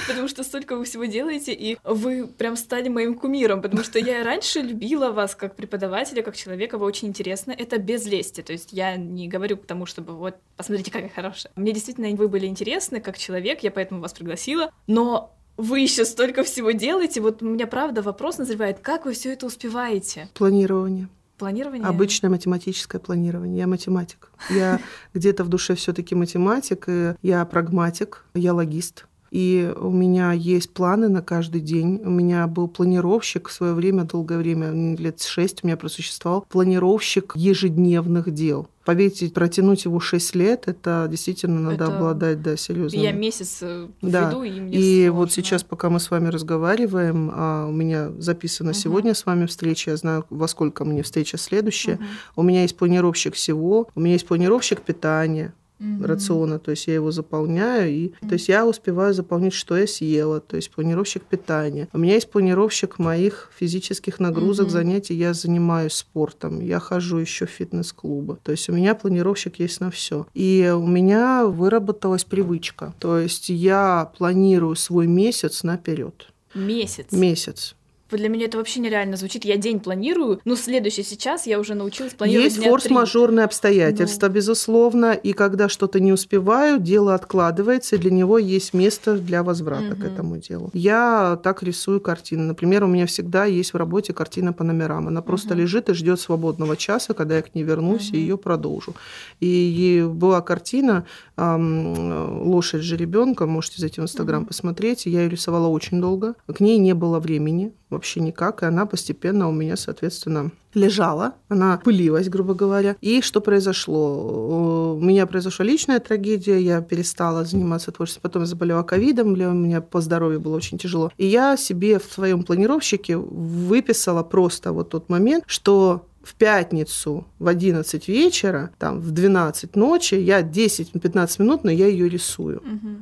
Потому что столько вы всего делаете, и вы прям стали моим кумиром, потому что я раньше любила вас как преподавателя, как человека, вы очень интересны. Это без лести, то есть я не говорю к тому, чтобы вот, посмотрите, какая хорошая. Мне действительно вы были интересны как человек, я поэтому вас пригласила, но вы еще столько всего делаете. Вот у меня правда вопрос назревает, как вы все это успеваете? Планирование. Планирование? Обычное математическое планирование. Я математик. Я где-то в душе все-таки математик, я прагматик, я логист и у меня есть планы на каждый день. У меня был планировщик в свое время, долгое время, лет шесть у меня просуществовал, планировщик ежедневных дел. Поверьте, протянуть его 6 лет, это действительно надо это... обладать, да, серьезно. Я месяц э, да. веду, и мне И сложно. вот сейчас, пока мы с вами разговариваем, а у меня записана угу. сегодня с вами встреча, я знаю, во сколько мне встреча следующая. Угу. У меня есть планировщик всего, у меня есть планировщик питания, mm-hmm. рациона, то есть я его заполняю, и mm-hmm. то есть я успеваю заполнить, что я съела, то есть планировщик питания. У меня есть планировщик моих физических нагрузок, mm-hmm. занятий, я занимаюсь спортом, я хожу еще в фитнес-клубы, то есть у меня планировщик есть на все. И у меня выработалась привычка, то есть я планирую свой месяц наперед. Месяц. Месяц. Для меня это вообще нереально звучит. Я день планирую, но следующий сейчас я уже научилась планировать Есть форс-мажорные обстоятельства, ну. безусловно, и когда что-то не успеваю, дело откладывается, и для него есть место для возврата угу. к этому делу. Я так рисую картины. Например, у меня всегда есть в работе картина по номерам. Она просто угу. лежит и ждет свободного часа, когда я к ней вернусь угу. и ее продолжу. И была картина «Лошадь же ребенка», можете зайти в Инстаграм посмотреть. Я ее рисовала очень долго. К ней не было времени вообще никак, и она постепенно у меня, соответственно, лежала, она пылилась, грубо говоря. И что произошло? У меня произошла личная трагедия, я перестала заниматься творчеством, потом я заболела ковидом, для меня по здоровью было очень тяжело. И я себе в своем планировщике выписала просто вот тот момент, что в пятницу в 11 вечера, там, в 12 ночи, я 10-15 минут, но я ее рисую. Угу.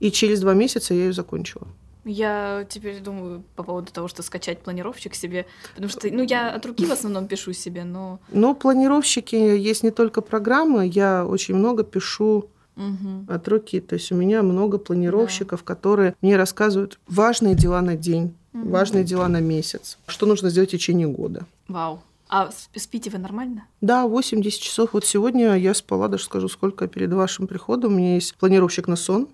И через два месяца я ее закончила. Я теперь думаю по поводу того, что скачать планировщик себе, потому что, ну, я от руки в основном пишу себе, но... Ну, планировщики есть не только программы, я очень много пишу угу. от руки, то есть у меня много планировщиков, да. которые мне рассказывают важные дела на день, Угу. Важные дела на месяц. Что нужно сделать в течение года. Вау. А спите вы нормально? Да, 8-10 часов. Вот сегодня я спала, даже скажу, сколько перед вашим приходом. У меня есть планировщик на сон.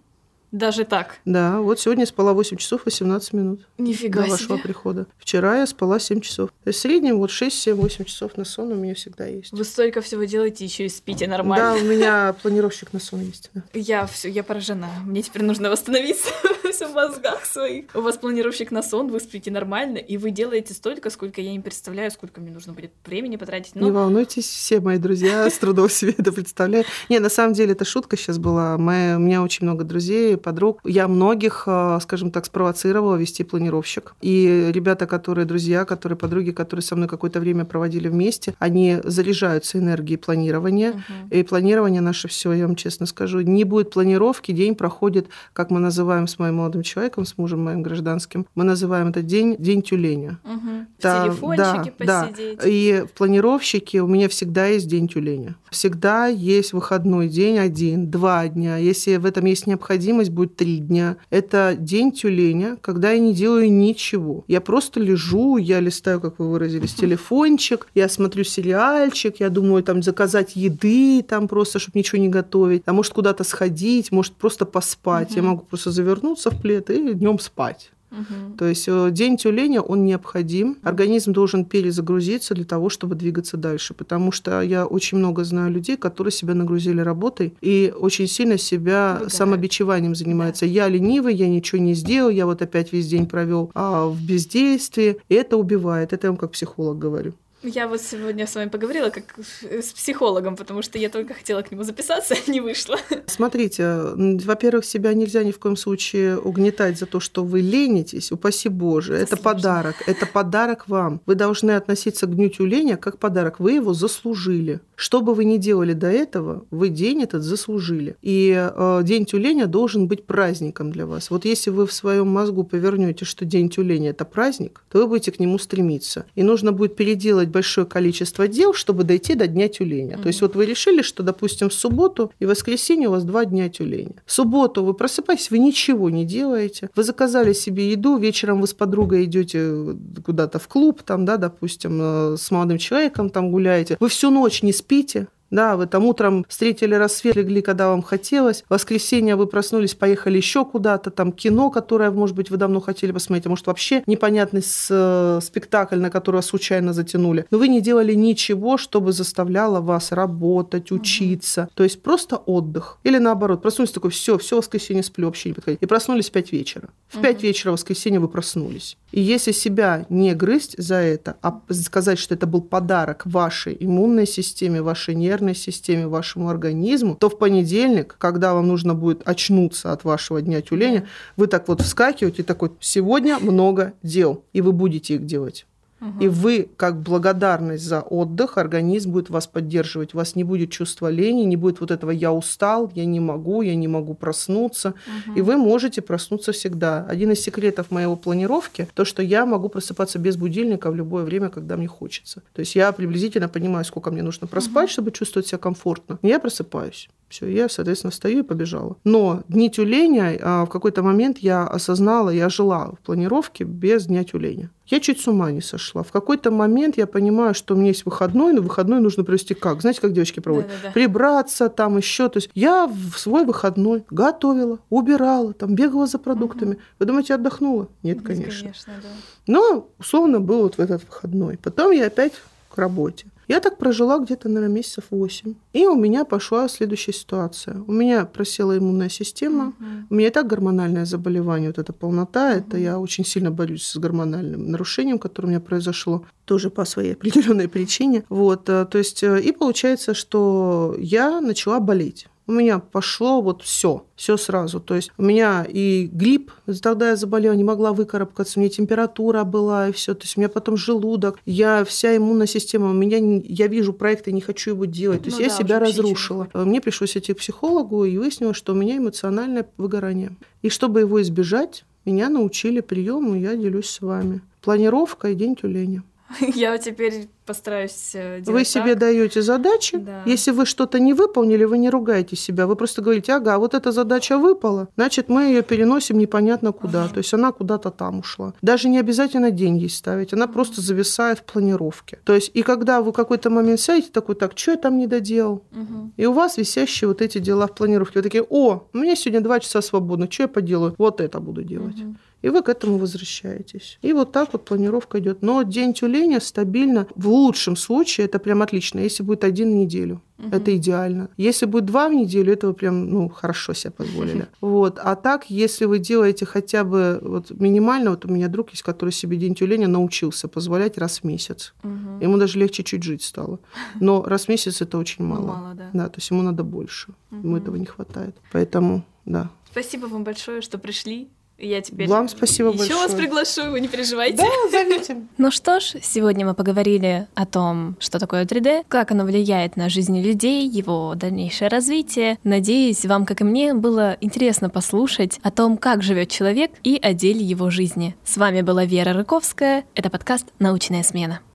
Даже так? Да, вот сегодня я спала 8 часов 18 минут. Нифига до вашего себе. прихода. Вчера я спала 7 часов. То есть в среднем вот 6, 7, 8 часов на сон у меня всегда есть. Вы столько всего делаете, еще и спите нормально. Да, у меня планировщик на сон есть. Да. Я все, я поражена. Мне теперь нужно восстановиться в мозгах своих. У вас планировщик на сон, вы спите нормально, и вы делаете столько, сколько я не представляю, сколько мне нужно будет времени потратить. Но... Не волнуйтесь, все мои друзья с трудом себе это представляют. Не, на самом деле это шутка сейчас была. Мы, у меня очень много друзей, подруг. Я многих, э, скажем так, спровоцировала вести планировщик. И ребята, которые друзья, которые подруги, которые со мной какое-то время проводили вместе, они заряжаются энергией планирования. Угу. И планирование наше все, я вам честно скажу. Не будет планировки, день проходит, как мы называем с моим молодым человеком, с мужем моим гражданским, мы называем этот день день тюленя. Угу. Да, телефончике да, посидеть. Да. И в планировщике у меня всегда есть день тюленя. Всегда есть выходной день один, два дня. Если в этом есть необходимость, будет три дня. Это день тюленя, когда я не делаю ничего. Я просто лежу, я листаю, как вы выразились, телефончик, я смотрю сериальчик, я думаю там заказать еды, там просто, чтобы ничего не готовить, а может куда-то сходить, может просто поспать. Я могу просто завернуться в плед и днем спать. Угу. То есть э, день тюленя, он необходим. Организм должен перезагрузиться для того, чтобы двигаться дальше. Потому что я очень много знаю людей, которые себя нагрузили работой и очень сильно себя Выгорают. самобичеванием занимаются. Да. Я ленивый, я ничего не сделал, я вот опять весь день провел а, в бездействии. И это убивает. Это я вам как психолог говорю. Я вот сегодня с вами поговорила как с психологом, потому что я только хотела к нему записаться, не вышло. Смотрите, во-первых, себя нельзя ни в коем случае угнетать за то, что вы ленитесь, упаси Боже. Это, это подарок, это подарок вам. Вы должны относиться к дню тюленя как подарок. Вы его заслужили. Что бы вы ни делали до этого, вы день этот заслужили. И э, день тюленя должен быть праздником для вас. Вот если вы в своем мозгу повернете, что день тюленя это праздник, то вы будете к нему стремиться. И нужно будет переделать большое количество дел, чтобы дойти до дня тюленя. Mm-hmm. То есть вот вы решили, что, допустим, в субботу и воскресенье у вас два дня тюленя. В субботу вы просыпаетесь, вы ничего не делаете. Вы заказали себе еду, вечером вы с подругой идете куда-то в клуб, там, да, допустим, э, с молодым человеком там гуляете. Вы всю ночь не спите, спите да, вы там утром встретили рассвет, легли, когда вам хотелось. В воскресенье вы проснулись, поехали еще куда-то, там кино, которое, может быть, вы давно хотели посмотреть, а может, вообще непонятный с, э, спектакль, на который вас случайно затянули. Но вы не делали ничего, чтобы заставляло вас работать, учиться. Угу. То есть просто отдых. Или наоборот, проснулись такой, все, все воскресенье сплю, вообще не подходить. И проснулись в 5 вечера. В 5 угу. вечера в воскресенье вы проснулись. И если себя не грызть за это, а сказать, что это был подарок вашей иммунной системе, вашей нервной системе, вашему организму, то в понедельник, когда вам нужно будет очнуться от вашего дня тюленя, вы так вот вскакиваете и такой, сегодня много дел, и вы будете их делать. И вы, как благодарность за отдых, организм будет вас поддерживать. У вас не будет чувства лени, не будет вот этого «я устал», «я не могу», «я не могу проснуться». Угу. И вы можете проснуться всегда. Один из секретов моего планировки – то, что я могу просыпаться без будильника в любое время, когда мне хочется. То есть я приблизительно понимаю, сколько мне нужно проспать, угу. чтобы чувствовать себя комфортно. Я просыпаюсь. Все, я, соответственно, встаю и побежала. Но дни тюленя а, в какой-то момент я осознала, я жила в планировке без дня тюленя. Я чуть с ума не сошла. В какой-то момент я понимаю, что у меня есть выходной, но выходной нужно провести как? Знаете, как девочки проводят? Да, да, да. Прибраться там еще. То есть я в свой выходной готовила, убирала, там бегала за продуктами. Угу. Вы думаете, отдохнула? Нет, Нет конечно. конечно да. Но условно был вот в этот выходной. Потом я опять к работе. Я так прожила где-то, наверное, месяцев 8. И у меня пошла следующая ситуация. У меня просела иммунная система. Угу. У меня и так гормональное заболевание, вот эта полнота. Угу. Это я очень сильно борюсь с гормональным нарушением, которое у меня произошло тоже по своей определенной причине. Вот, э, то есть, э, и получается, что я начала болеть у меня пошло вот все, все сразу. То есть у меня и грипп, тогда я заболела, не могла выкарабкаться, у меня температура была и все. То есть у меня потом желудок, я вся иммунная система, у меня я вижу проекты, не хочу его делать. То есть ну, я да, себя разрушила. Мне пришлось идти к психологу и выяснилось, что у меня эмоциональное выгорание. И чтобы его избежать, меня научили приему, я делюсь с вами. Планировка и день тюленя. Я теперь постараюсь э, делать Вы себе так. даете задачи. Да. Если вы что-то не выполнили, вы не ругаете себя. Вы просто говорите, ага, вот эта задача выпала, значит, мы ее переносим непонятно куда. Ага. То есть она куда-то там ушла. Даже не обязательно деньги ставить. Она ага. просто зависает в планировке. То есть и когда вы какой-то момент сядете такой, так, что я там не доделал? Ага. И у вас висящие вот эти дела в планировке. Вы такие, о, у меня сегодня два часа свободно, что я поделаю? Вот это буду делать. Ага и вы к этому возвращаетесь. И вот так вот планировка идет. Но день тюленя стабильно, в лучшем случае, это прям отлично, если будет один в неделю. Угу. Это идеально. Если будет два в неделю, это вы прям, ну, хорошо себе позволили. Вот. А так, если вы делаете хотя бы вот минимально, вот у меня друг есть, который себе день тюленя научился позволять раз в месяц. Угу. Ему даже легче чуть жить стало. Но раз в месяц это очень мало. Мало, да. Да, то есть ему надо больше. Угу. Ему этого не хватает. Поэтому, да. Спасибо вам большое, что пришли. Я теперь Вам спасибо еще большое. вас приглашу, вы не переживайте. Да, зовите. Ну что ж, сегодня мы поговорили о том, что такое 3D, как оно влияет на жизнь людей, его дальнейшее развитие. Надеюсь, вам, как и мне, было интересно послушать о том, как живет человек и о деле его жизни. С вами была Вера Рыковская. Это подкаст «Научная смена».